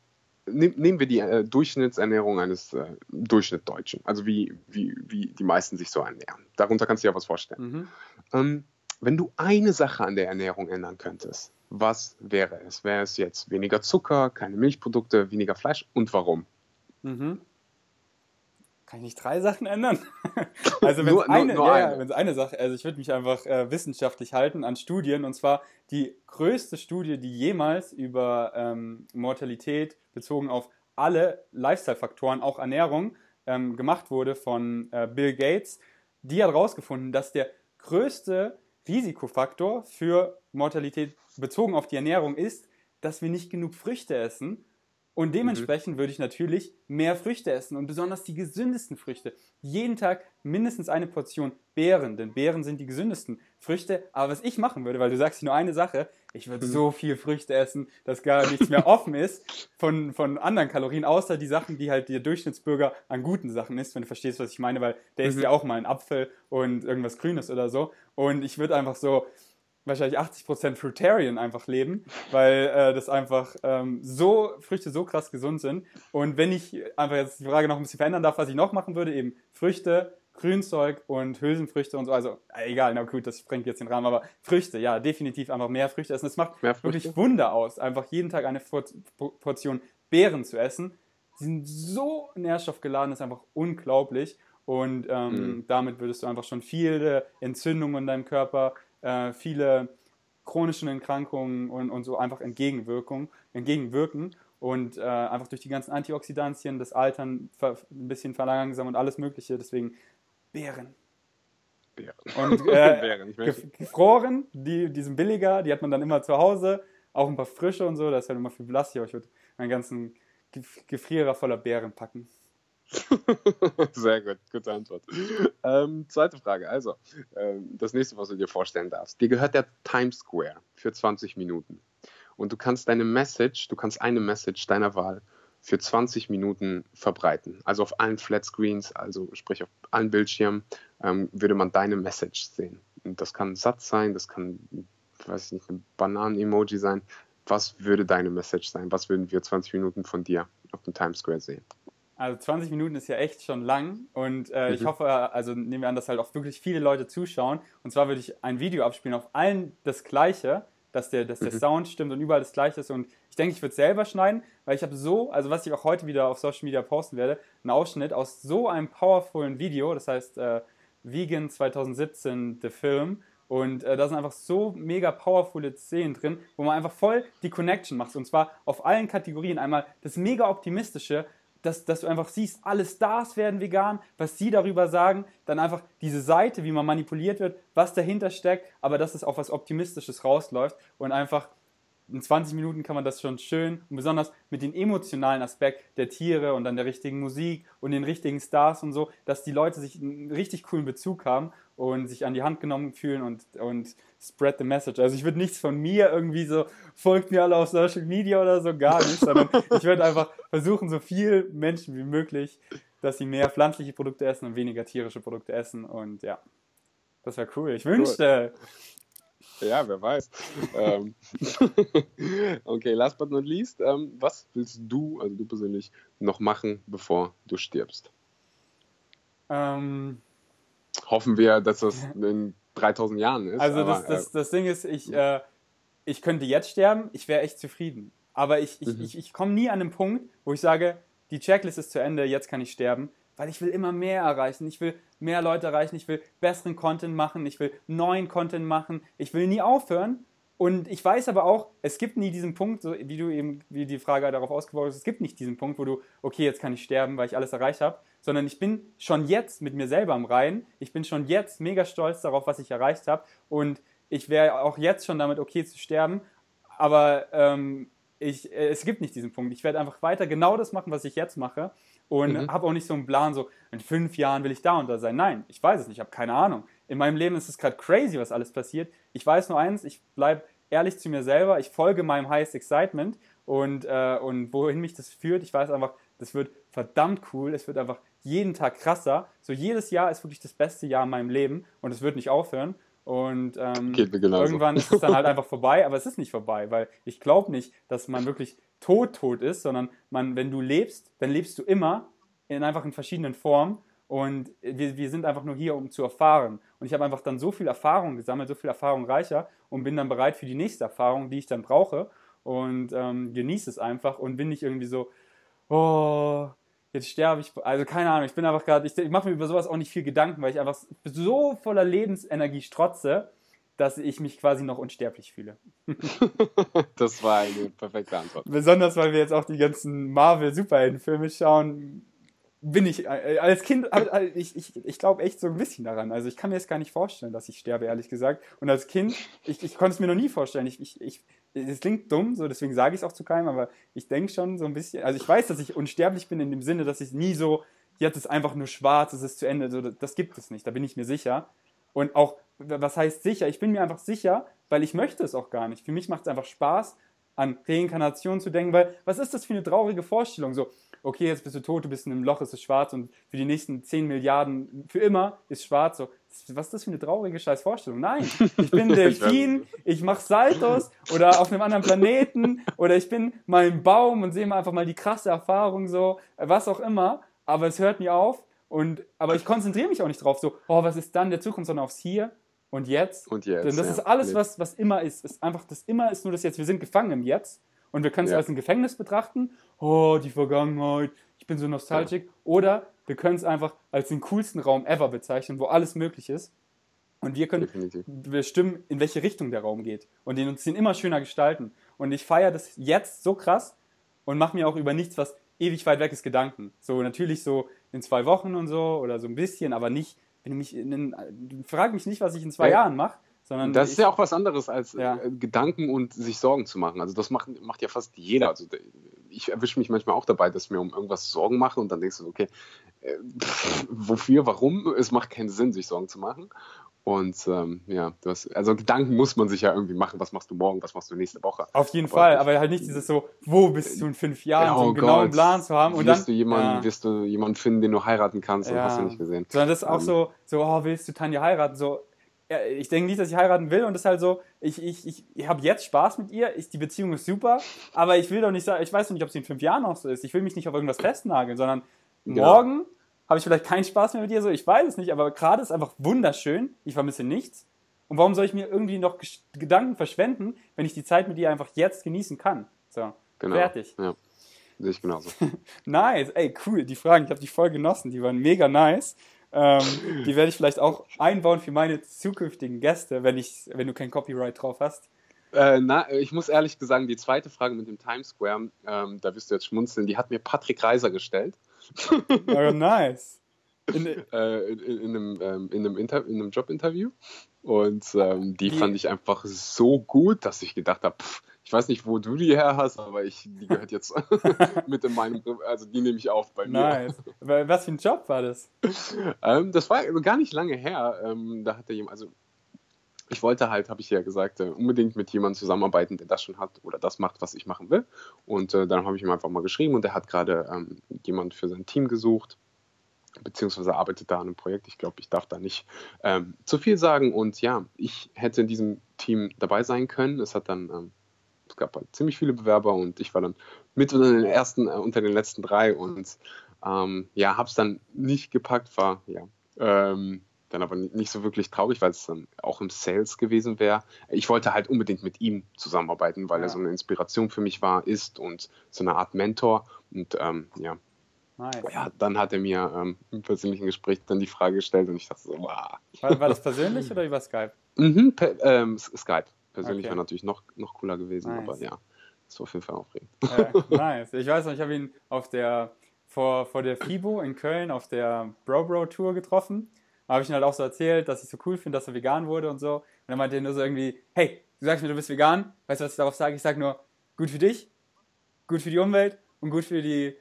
nehm, nehmen wir die äh, Durchschnittsernährung eines äh, Durchschnittdeutschen, also wie, wie, wie die meisten sich so ernähren. Darunter kannst du dir was vorstellen. Mhm. Ähm, wenn du eine Sache an der Ernährung ändern könntest, was wäre es? Wäre es jetzt weniger Zucker, keine Milchprodukte, weniger Fleisch und warum? Mhm. Kann ich nicht drei Sachen ändern? also wenn Nur- es eine, nur- ja, eine. eine Sache, also ich würde mich einfach äh, wissenschaftlich halten an Studien und zwar die größte Studie, die jemals über ähm, Mortalität bezogen auf alle Lifestyle-Faktoren, auch Ernährung, ähm, gemacht wurde von äh, Bill Gates. Die hat herausgefunden, dass der größte Risikofaktor für Mortalität bezogen auf die Ernährung ist, dass wir nicht genug Früchte essen. Und dementsprechend würde ich natürlich mehr Früchte essen und besonders die gesündesten Früchte. Jeden Tag mindestens eine Portion Beeren, denn Beeren sind die gesündesten Früchte. Aber was ich machen würde, weil du sagst nur eine Sache, ich würde so viel Früchte essen, dass gar nichts mehr offen ist von, von anderen Kalorien, außer die Sachen, die halt der Durchschnittsbürger an guten Sachen isst, wenn du verstehst, was ich meine, weil der isst ja auch mal einen Apfel und irgendwas Grünes oder so. Und ich würde einfach so wahrscheinlich 80% Fruitarian einfach leben, weil äh, das einfach ähm, so Früchte so krass gesund sind. Und wenn ich einfach jetzt die Frage noch ein bisschen verändern darf, was ich noch machen würde, eben Früchte, Grünzeug und Hülsenfrüchte und so. Also äh, egal, na gut, das sprengt jetzt den Rahmen, aber Früchte, ja, definitiv einfach mehr Früchte essen. Das macht wirklich Wunder aus, einfach jeden Tag eine Por- Por- Portion Beeren zu essen. Die sind so nährstoffgeladen, das ist einfach unglaublich. Und ähm, Mhm. damit würdest du einfach schon viele Entzündungen in deinem Körper, äh, viele chronischen Erkrankungen und, und so einfach entgegenwirken, entgegenwirken und äh, einfach durch die ganzen Antioxidantien das Altern ein bisschen verlangsamen und alles Mögliche. Deswegen Beeren. Beeren. Und äh, Beeren, gefroren, die, die sind billiger, die hat man dann immer zu Hause, auch ein paar frische und so, das ist halt immer viel belastet, aber ich würde meinen ganzen Gef Gefrierer voller Beeren packen. Sehr gut, gute Antwort. Ähm, zweite Frage. Also, ähm, das nächste, was du dir vorstellen darfst. Dir gehört der Times Square für 20 Minuten. Und du kannst deine Message, du kannst eine Message deiner Wahl für 20 Minuten verbreiten. Also auf allen Flatscreens, also sprich auf allen Bildschirmen, ähm, würde man deine Message sehen. Und das kann ein Satz sein, das kann, weiß ich nicht, ein Bananen-Emoji sein. Was würde deine Message sein? Was würden wir 20 Minuten von dir auf dem Times Square sehen? Also 20 Minuten ist ja echt schon lang und äh, ich Mhm. hoffe, also nehmen wir an, dass halt auch wirklich viele Leute zuschauen. Und zwar würde ich ein Video abspielen auf allen das Gleiche, dass der, dass der Mhm. Sound stimmt und überall das Gleiche ist. Und ich denke, ich würde es selber schneiden, weil ich habe so, also was ich auch heute wieder auf Social Media posten werde, einen Ausschnitt aus so einem powervollen Video, das heißt äh, Vegan 2017, The Film. Und äh, da sind einfach so mega powervolle Szenen drin, wo man einfach voll die Connection macht. Und zwar auf allen Kategorien. Einmal das mega optimistische, dass, dass du einfach siehst, alle Stars werden vegan, was sie darüber sagen, dann einfach diese Seite, wie man manipuliert wird, was dahinter steckt, aber dass es auf was Optimistisches rausläuft und einfach in 20 Minuten kann man das schon schön und besonders mit dem emotionalen Aspekt der Tiere und dann der richtigen Musik und den richtigen Stars und so, dass die Leute sich einen richtig coolen Bezug haben und sich an die Hand genommen fühlen und, und spread the message. Also ich würde nichts von mir irgendwie so, folgt mir alle auf Social Media oder so, gar nicht, sondern ich würde einfach versuchen, so viel Menschen wie möglich, dass sie mehr pflanzliche Produkte essen und weniger tierische Produkte essen und ja, das wäre cool. Ich wünschte, Ja, wer weiß. ähm, okay, last but not least, ähm, was willst du, also du persönlich, noch machen, bevor du stirbst? ähm, Hoffen wir, dass das in 3000 Jahren ist. Also aber, das, das, das Ding ist, ich, äh, ich könnte jetzt sterben, ich wäre echt zufrieden. Aber ich, ich, Mhm. ich, ich komme nie an den Punkt, wo ich sage, die Checklist ist zu Ende, jetzt kann ich sterben, weil ich will immer mehr erreichen. Ich will mehr Leute erreichen, ich will besseren Content machen, ich will neuen Content machen, ich will nie aufhören. Und ich weiß aber auch, es gibt nie diesen Punkt, so wie du eben, wie die Frage darauf ausgebaut ist, es gibt nicht diesen Punkt, wo du, okay, jetzt kann ich sterben, weil ich alles erreicht habe, sondern ich bin schon jetzt mit mir selber am Reinen. Ich bin schon jetzt mega stolz darauf, was ich erreicht habe. Und ich wäre auch jetzt schon damit okay zu sterben. Aber ähm, ich, äh, es gibt nicht diesen Punkt. Ich werde einfach weiter genau das machen, was ich jetzt mache. Und Mhm. habe auch nicht so einen Plan, so in fünf Jahren will ich da und da sein. Nein, ich weiß es nicht, ich habe keine Ahnung. In meinem Leben ist es gerade crazy, was alles passiert. Ich weiß nur eins, ich bleibe ehrlich zu mir selber, ich folge meinem Highest Excitement und, äh, und wohin mich das führt, ich weiß einfach, das wird verdammt cool, es wird einfach jeden Tag krasser. So jedes Jahr ist wirklich das beste Jahr in meinem Leben und es wird nicht aufhören. Und ähm, Geht mir genauso. irgendwann ist es dann halt einfach vorbei, aber es ist nicht vorbei, weil ich glaube nicht, dass man wirklich Tod tot ist, sondern man, wenn du lebst, dann lebst du immer in einfach in verschiedenen Formen und wir, wir sind einfach nur hier, um zu erfahren. Und ich habe einfach dann so viel Erfahrung gesammelt, so viel Erfahrung reicher und bin dann bereit für die nächste Erfahrung, die ich dann brauche und ähm, genieße es einfach und bin nicht irgendwie so, oh, jetzt sterbe ich. Also keine Ahnung, ich bin einfach gerade, ich, ich mache mir über sowas auch nicht viel Gedanken, weil ich einfach so voller Lebensenergie strotze, dass ich mich quasi noch unsterblich fühle. das war eine perfekte Antwort. Besonders, weil wir jetzt auch die ganzen Marvel-Superhelden-Filme schauen, bin ich äh, als Kind, ich, ich, ich glaube echt so ein bisschen daran. Also ich kann mir jetzt gar nicht vorstellen, dass ich sterbe, ehrlich gesagt. Und als Kind, ich, ich konnte es mir noch nie vorstellen. Ich, ich, ich, es klingt dumm, so deswegen sage ich es auch zu keinem, aber ich denke schon so ein bisschen, also ich weiß, dass ich unsterblich bin in dem Sinne, dass ich nie so, jetzt ist einfach nur schwarz, es ist zu Ende, so, das gibt es nicht, da bin ich mir sicher. Und auch, was heißt sicher? Ich bin mir einfach sicher, weil ich möchte es auch gar nicht. Für mich macht es einfach Spaß, an Reinkarnation zu denken, weil was ist das für eine traurige Vorstellung? So, okay, jetzt bist du tot, du bist in einem Loch, es ist schwarz und für die nächsten 10 Milliarden, für immer ist schwarz. So, was ist das für eine traurige scheiß Vorstellung? Nein, ich bin Delfin, ich mache Saltos oder auf einem anderen Planeten oder ich bin mal im Baum und sehe mal einfach mal die krasse Erfahrung, so, was auch immer, aber es hört nie auf. Und, aber ich konzentriere mich auch nicht drauf, so, oh, was ist dann der Zukunft, sondern aufs Hier und Jetzt. Und jetzt. Denn das ja. ist alles, was, was immer ist. ist. Einfach das immer ist nur das Jetzt. Wir sind gefangen im Jetzt und wir können es Ja. als ein Gefängnis betrachten. Oh, die Vergangenheit, ich bin so nostalgisch. Oder wir können es einfach als den coolsten Raum ever bezeichnen, wo alles möglich ist. Und wir können Definitiv. bestimmen, in welche Richtung der Raum geht. Und den uns den immer schöner gestalten. Und ich feiere das jetzt so krass und mache mir auch über nichts, was ewig weit weg ist, Gedanken. So natürlich so in zwei Wochen und so oder so ein bisschen, aber nicht, wenn du mich in, frag mich nicht, was ich in zwei Ja. Jahren mache, sondern Das ich, ist ja auch was anderes als Ja. äh, Gedanken und sich Sorgen zu machen. Also das macht, macht ja fast jeder. Also d- ich erwische mich manchmal auch dabei, dass ich mir um irgendwas Sorgen mache und dann denkst du, okay, äh, pff, wofür, warum? Es macht keinen Sinn, sich Sorgen zu machen. Und ähm, ja, du hast, also Gedanken muss man sich ja irgendwie machen. Was machst du morgen? Was machst du nächste Woche? auf jeden Aber Fall, ich- aber halt nicht dieses so, wo bist du in fünf Jahren, Ja, so einen oh genauen Gott. Plan zu haben und wirst dann du jemanden, ja. wirst du jemanden finden, den du heiraten kannst? Und Ja. hast du nicht gesehen. Sondern das ist auch Ähm. so, so, oh, willst du Tanja heiraten? So, ja, ich denke nicht, dass ich heiraten will und das ist halt so, ich, ich, ich, ich habe jetzt Spaß mit ihr, ich, die Beziehung ist super, aber ich will doch nicht sagen, ich weiß noch nicht, ob sie in fünf Jahren noch so ist. Ich will mich nicht auf irgendwas festnageln, sondern Genau. morgen habe ich vielleicht keinen Spaß mehr mit ihr, so, ich weiß es nicht, aber gerade ist einfach wunderschön, ich vermisse nichts. Und warum soll ich mir irgendwie noch Gedanken verschwenden, wenn ich die Zeit mit ihr einfach jetzt genießen kann? So, Genau. fertig. Ja. Sehe ich genauso. Nice, ey, cool, die Fragen, ich habe die voll genossen, die waren mega nice. Ähm, die werde ich vielleicht auch einbauen für meine zukünftigen Gäste, wenn, ich, wenn du kein Copyright drauf hast. Äh, na, ich muss ehrlich sagen, die zweite Frage mit dem Times Square, ähm, da wirst du jetzt schmunzeln, die hat mir Patrick Reiser gestellt. Oh, nice. In, äh, in, in, einem, ähm, in, einem Inter in einem Jobinterview. Und ähm, die Die- fand ich einfach so gut, dass ich gedacht habe, ich weiß nicht, wo du die her hast, aber ich, die gehört jetzt mit in meinem, also die nehme ich auf bei mir. nice. Wa- Was für ein Job war das? Ähm, das war gar nicht lange her. Ähm, da hatte jemand, also ich wollte halt, habe ich ja gesagt, äh, unbedingt mit jemandem zusammenarbeiten, der das schon hat oder das macht, was ich machen will. Und äh, dann habe ich ihm einfach mal geschrieben und er hat gerade ähm, jemand für sein Team gesucht, beziehungsweise arbeitet da an einem Projekt. Ich glaube, ich darf da nicht ähm, zu viel sagen. Und ja, ich hätte in diesem Team dabei sein können. Es hat dann, ähm, es gab halt ziemlich viele Bewerber und ich war dann mit unter den ersten, äh, unter den letzten drei und ähm, ja, habe es dann nicht gepackt, war ja ähm, dann aber ni- nicht so wirklich traurig, weil es dann auch im Sales gewesen wäre. Ich wollte halt unbedingt mit ihm zusammenarbeiten, weil Ja. er so eine Inspiration für mich war, ist und so eine Art Mentor. Und ähm, ja, Nice. ja, dann hat er mir ähm, im persönlichen Gespräch dann die Frage gestellt und ich dachte so, wow. War, war das persönlich oder über Skype? Mhm, per, ähm, Skype. Persönlich Okay. wäre natürlich noch, noch cooler gewesen, Nice. aber ja, das war auf jeden Fall aufregend. Ja, nice. Ich weiß noch, ich habe ihn auf der, vor, vor der FIBO in Köln auf der Bro Bro Tour getroffen. Habe ich ihm halt auch so erzählt, dass ich so cool finde, dass er vegan wurde und so. Und dann meinte er nur so irgendwie, hey, du sagst mir, du bist vegan. Weißt du, was ich darauf sage? Ich sage nur, gut für dich, gut für die Umwelt und gut für die,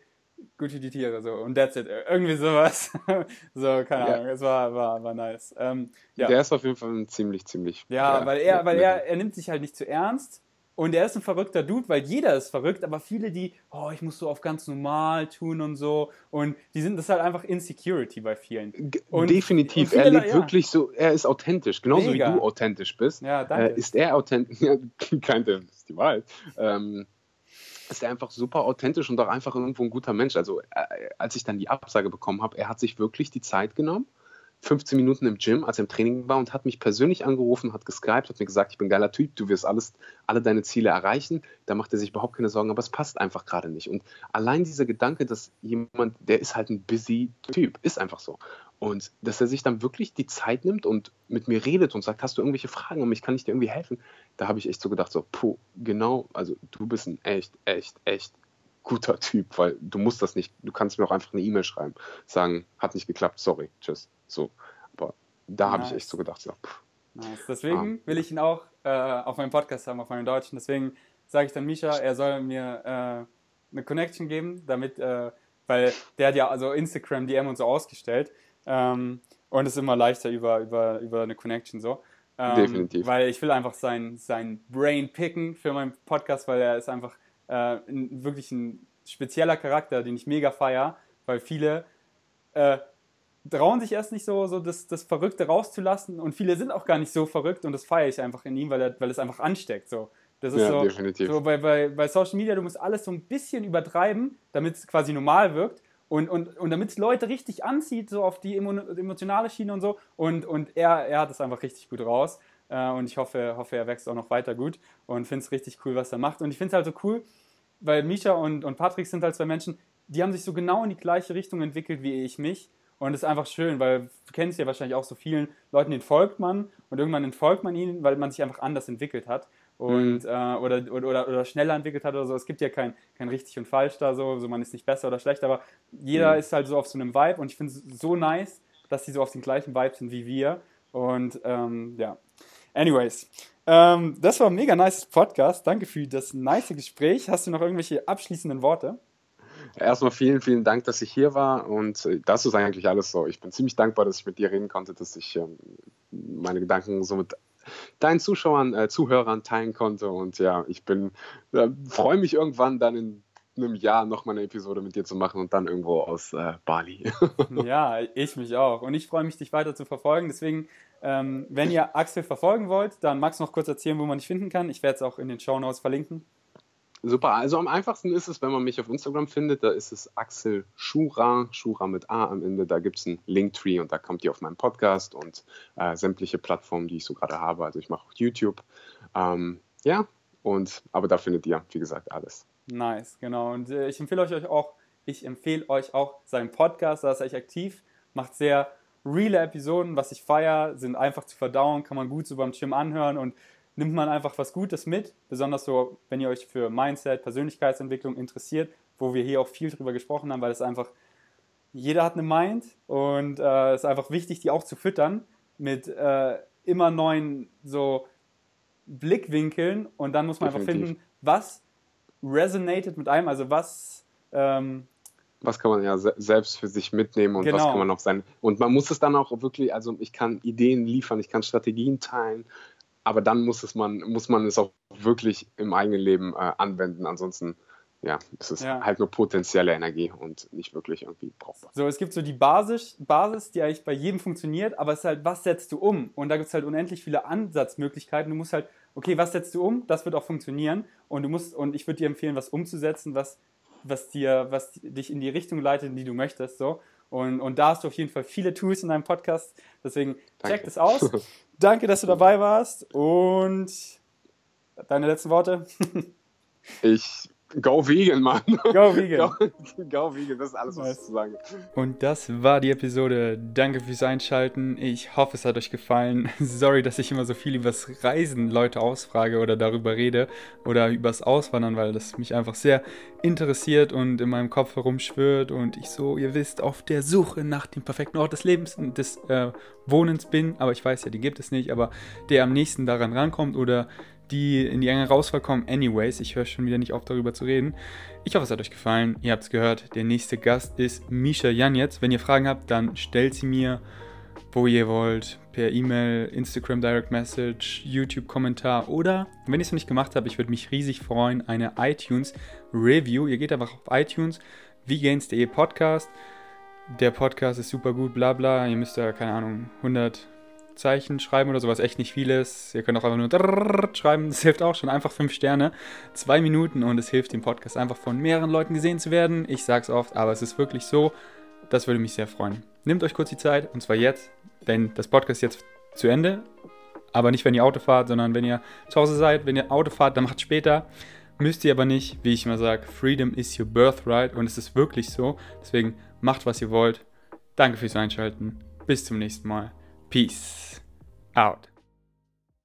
gut für die Tiere. So. Und that's it. Irgendwie sowas. so, keine Ja. Ahnung. Es war, war, war nice. Ähm, ja. Der ist auf jeden Fall ziemlich, ziemlich. Ja, weil er, weil er, er nimmt sich halt nicht zu ernst. Und er ist ein verrückter Dude, weil jeder ist verrückt, aber viele, die, oh, ich muss so auf ganz normal tun und so. Und die sind, das ist halt einfach Insecurity bei vielen. Und- Definitiv. und viele er lebt ja. wirklich so, er ist authentisch. Genauso Mega. wie du authentisch bist. Ja, danke. Äh, ist er authentisch? Ja, kein, das ist die Wahrheit. Ähm, ist er einfach super authentisch und auch einfach irgendwo ein guter Mensch. Also äh, als ich dann die Absage bekommen habe, er hat sich wirklich die Zeit genommen 15 Minuten im Gym, als er im Training war und hat mich persönlich angerufen, hat geskypt, hat mir gesagt, ich bin ein geiler Typ, du wirst alles, alle deine Ziele erreichen. Da macht er sich überhaupt keine Sorgen, aber es passt einfach gerade nicht. Und allein dieser Gedanke, dass jemand, der ist halt ein busy Typ, ist einfach so. Und dass er sich dann wirklich die Zeit nimmt und mit mir redet und sagt, hast du irgendwelche Fragen an mich, kann ich dir irgendwie helfen? Da habe ich echt so gedacht, so, puh, genau, also du bist ein echt, echt, echt guter Typ, weil du musst das nicht, du kannst mir auch einfach eine E-Mail schreiben, sagen, hat nicht geklappt, sorry, tschüss. So. Aber da nice. habe ich echt so gedacht, so, pff, nice. Deswegen ah, will ich ihn auch äh, auf meinem Podcast haben, auf meinem Deutschen. Deswegen sage ich dann Misha, er soll mir äh, eine Connection geben, damit, äh, weil der hat ja also Instagram DM und so ausgestellt. Ähm, und es ist immer leichter über, über, über eine Connection so. Ähm, Definitiv. Weil ich will einfach sein, sein Brain picken für meinen Podcast, weil er ist einfach äh, ein, wirklich ein spezieller Charakter, den ich mega feier, weil viele äh, trauen sich erst nicht so, so das, das Verrückte rauszulassen und viele sind auch gar nicht so verrückt und das feiere ich einfach in ihm, weil, er, weil es einfach ansteckt. So. Das ist ja, so, definitiv. so bei, bei, bei Social Media, du musst alles so ein bisschen übertreiben, damit es quasi normal wirkt und, und, und damit es Leute richtig anzieht, so auf die emotionale Schiene und so. Und, und er, er hat es einfach richtig gut raus. Äh, und ich hoffe, hoffe, er wächst auch noch weiter gut und finde es richtig cool, was er macht. Und ich finde es halt so cool, weil Misha und, und Patrick sind halt zwei Menschen, die haben sich so genau in die gleiche Richtung entwickelt wie ich mich. Und es ist einfach schön, weil du kennst ja wahrscheinlich auch so vielen Leuten, denen folgt man und irgendwann entfolgt man ihnen, weil man sich einfach anders entwickelt hat und mhm. äh, oder, oder, oder schneller entwickelt hat oder so. Es gibt ja kein, kein richtig und falsch da so, so man ist nicht besser oder schlecht, aber jeder mhm. ist halt so auf so einem Vibe und ich finde es so nice, dass die so auf den gleichen Vibe sind wie wir. Und ähm, ja, anyways, ähm, das war ein mega nice Podcast. Danke für das nice Gespräch. Hast du noch irgendwelche abschließenden Worte? Erstmal vielen, vielen Dank, dass ich hier war und äh, das ist eigentlich alles so. Ich bin ziemlich dankbar, dass ich mit dir reden konnte, dass ich ähm, meine Gedanken so mit deinen Zuschauern, äh, Zuhörern teilen konnte und ja, ich bin, äh, freue mich irgendwann dann in einem Jahr nochmal eine Episode mit dir zu machen und dann irgendwo aus äh, Bali. ja, ich mich auch. Und ich freue mich, dich weiter zu verfolgen. Deswegen, ähm, wenn ihr Axel verfolgen wollt, dann magst du noch kurz erzählen, wo man dich finden kann. Ich werde es auch in den Show Notes verlinken. Super, also am einfachsten ist es, wenn man mich auf Instagram findet, da ist es Axel Schura, Schura mit A am Ende, da gibt es einen Linktree und da kommt ihr auf meinen Podcast und äh, sämtliche Plattformen, die ich so gerade habe. Also ich mache auch YouTube. Ähm, ja, und aber da findet ihr, wie gesagt, alles. Nice, genau. Und äh, ich empfehle euch auch, ich empfehle euch auch seinen Podcast, da ist er echt aktiv, macht sehr reale Episoden, was ich feiere, sind einfach zu verdauen, kann man gut so beim Gym anhören und nimmt man einfach was Gutes mit, besonders so, wenn ihr euch für Mindset, Persönlichkeitsentwicklung interessiert, wo wir hier auch viel drüber gesprochen haben, weil es einfach, jeder hat eine Mind und äh, es ist einfach wichtig, die auch zu füttern mit äh, immer neuen so Blickwinkeln und dann muss man Definitiv. einfach finden, was resonated mit einem, also was ähm, was kann man ja selbst für sich mitnehmen und genau. was kann man auch sein. Und man muss es dann auch wirklich, also ich kann Ideen liefern, ich kann Strategien teilen, aber dann muss, es man, muss man es auch wirklich im eigenen Leben äh, anwenden. Ansonsten, ja, es ist ja. halt nur potenzielle Energie und nicht wirklich irgendwie brauchbar. So, es gibt so die Basis, Basis, die eigentlich bei jedem funktioniert, aber es ist halt, was setzt du um? Und da gibt es halt unendlich viele Ansatzmöglichkeiten. Du musst halt, okay, was setzt du um? Das wird auch funktionieren. Und du musst, und ich würde dir empfehlen, was umzusetzen, was, was dir, was dich in die Richtung leitet, in die du möchtest. So. Und, und da hast du auf jeden Fall viele Tools in deinem Podcast. Deswegen Danke. check das aus. Danke, dass du dabei warst. Und deine letzten Worte? ich Go vegan, Mann. Go vegan. Go, go vegan, das ist alles, was ich zu sagen Und das war die Episode. Danke fürs Einschalten. Ich hoffe, es hat euch gefallen. Sorry, dass ich immer so viel übers Reisen Leute ausfrage oder darüber rede oder übers Auswandern, weil das mich einfach sehr interessiert und in meinem Kopf herumschwirrt und ich so, ihr wisst, auf der Suche nach dem perfekten Ort des Lebens und des äh, Wohnens bin. Aber ich weiß ja, die gibt es nicht, aber der am nächsten daran rankommt oder die in die enge Rauswahl kommen. Anyways, ich höre schon wieder nicht auf, darüber zu reden. Ich hoffe, es hat euch gefallen. Ihr habt es gehört. Der nächste Gast ist Misha Janetz. Wenn ihr Fragen habt, dann stellt sie mir, wo ihr wollt. Per E-Mail, Instagram Direct Message, YouTube-Kommentar oder, wenn ich es noch nicht gemacht habe, ich würde mich riesig freuen, eine iTunes-Review. Ihr geht einfach auf iTunes, vgains.de Podcast. Der Podcast ist super gut, bla bla. Ihr müsst da, keine Ahnung, 100 Zeichen schreiben oder sowas, echt nicht vieles. Ihr könnt auch einfach nur schreiben, das hilft auch schon. Einfach fünf Sterne, zwei Minuten und es hilft dem Podcast einfach von mehreren Leuten gesehen zu werden. Ich sag's oft, aber es ist wirklich so. Das würde mich sehr freuen. Nehmt euch kurz die Zeit und zwar jetzt, denn das Podcast ist jetzt zu Ende. Aber nicht, wenn ihr Auto fahrt, sondern wenn ihr zu Hause seid. Wenn ihr Auto fahrt, dann macht später. Müsst ihr aber nicht, wie ich immer sage, Freedom is your birthright und es ist wirklich so. Deswegen macht, was ihr wollt. Danke fürs Einschalten. Bis zum nächsten Mal. Peace out.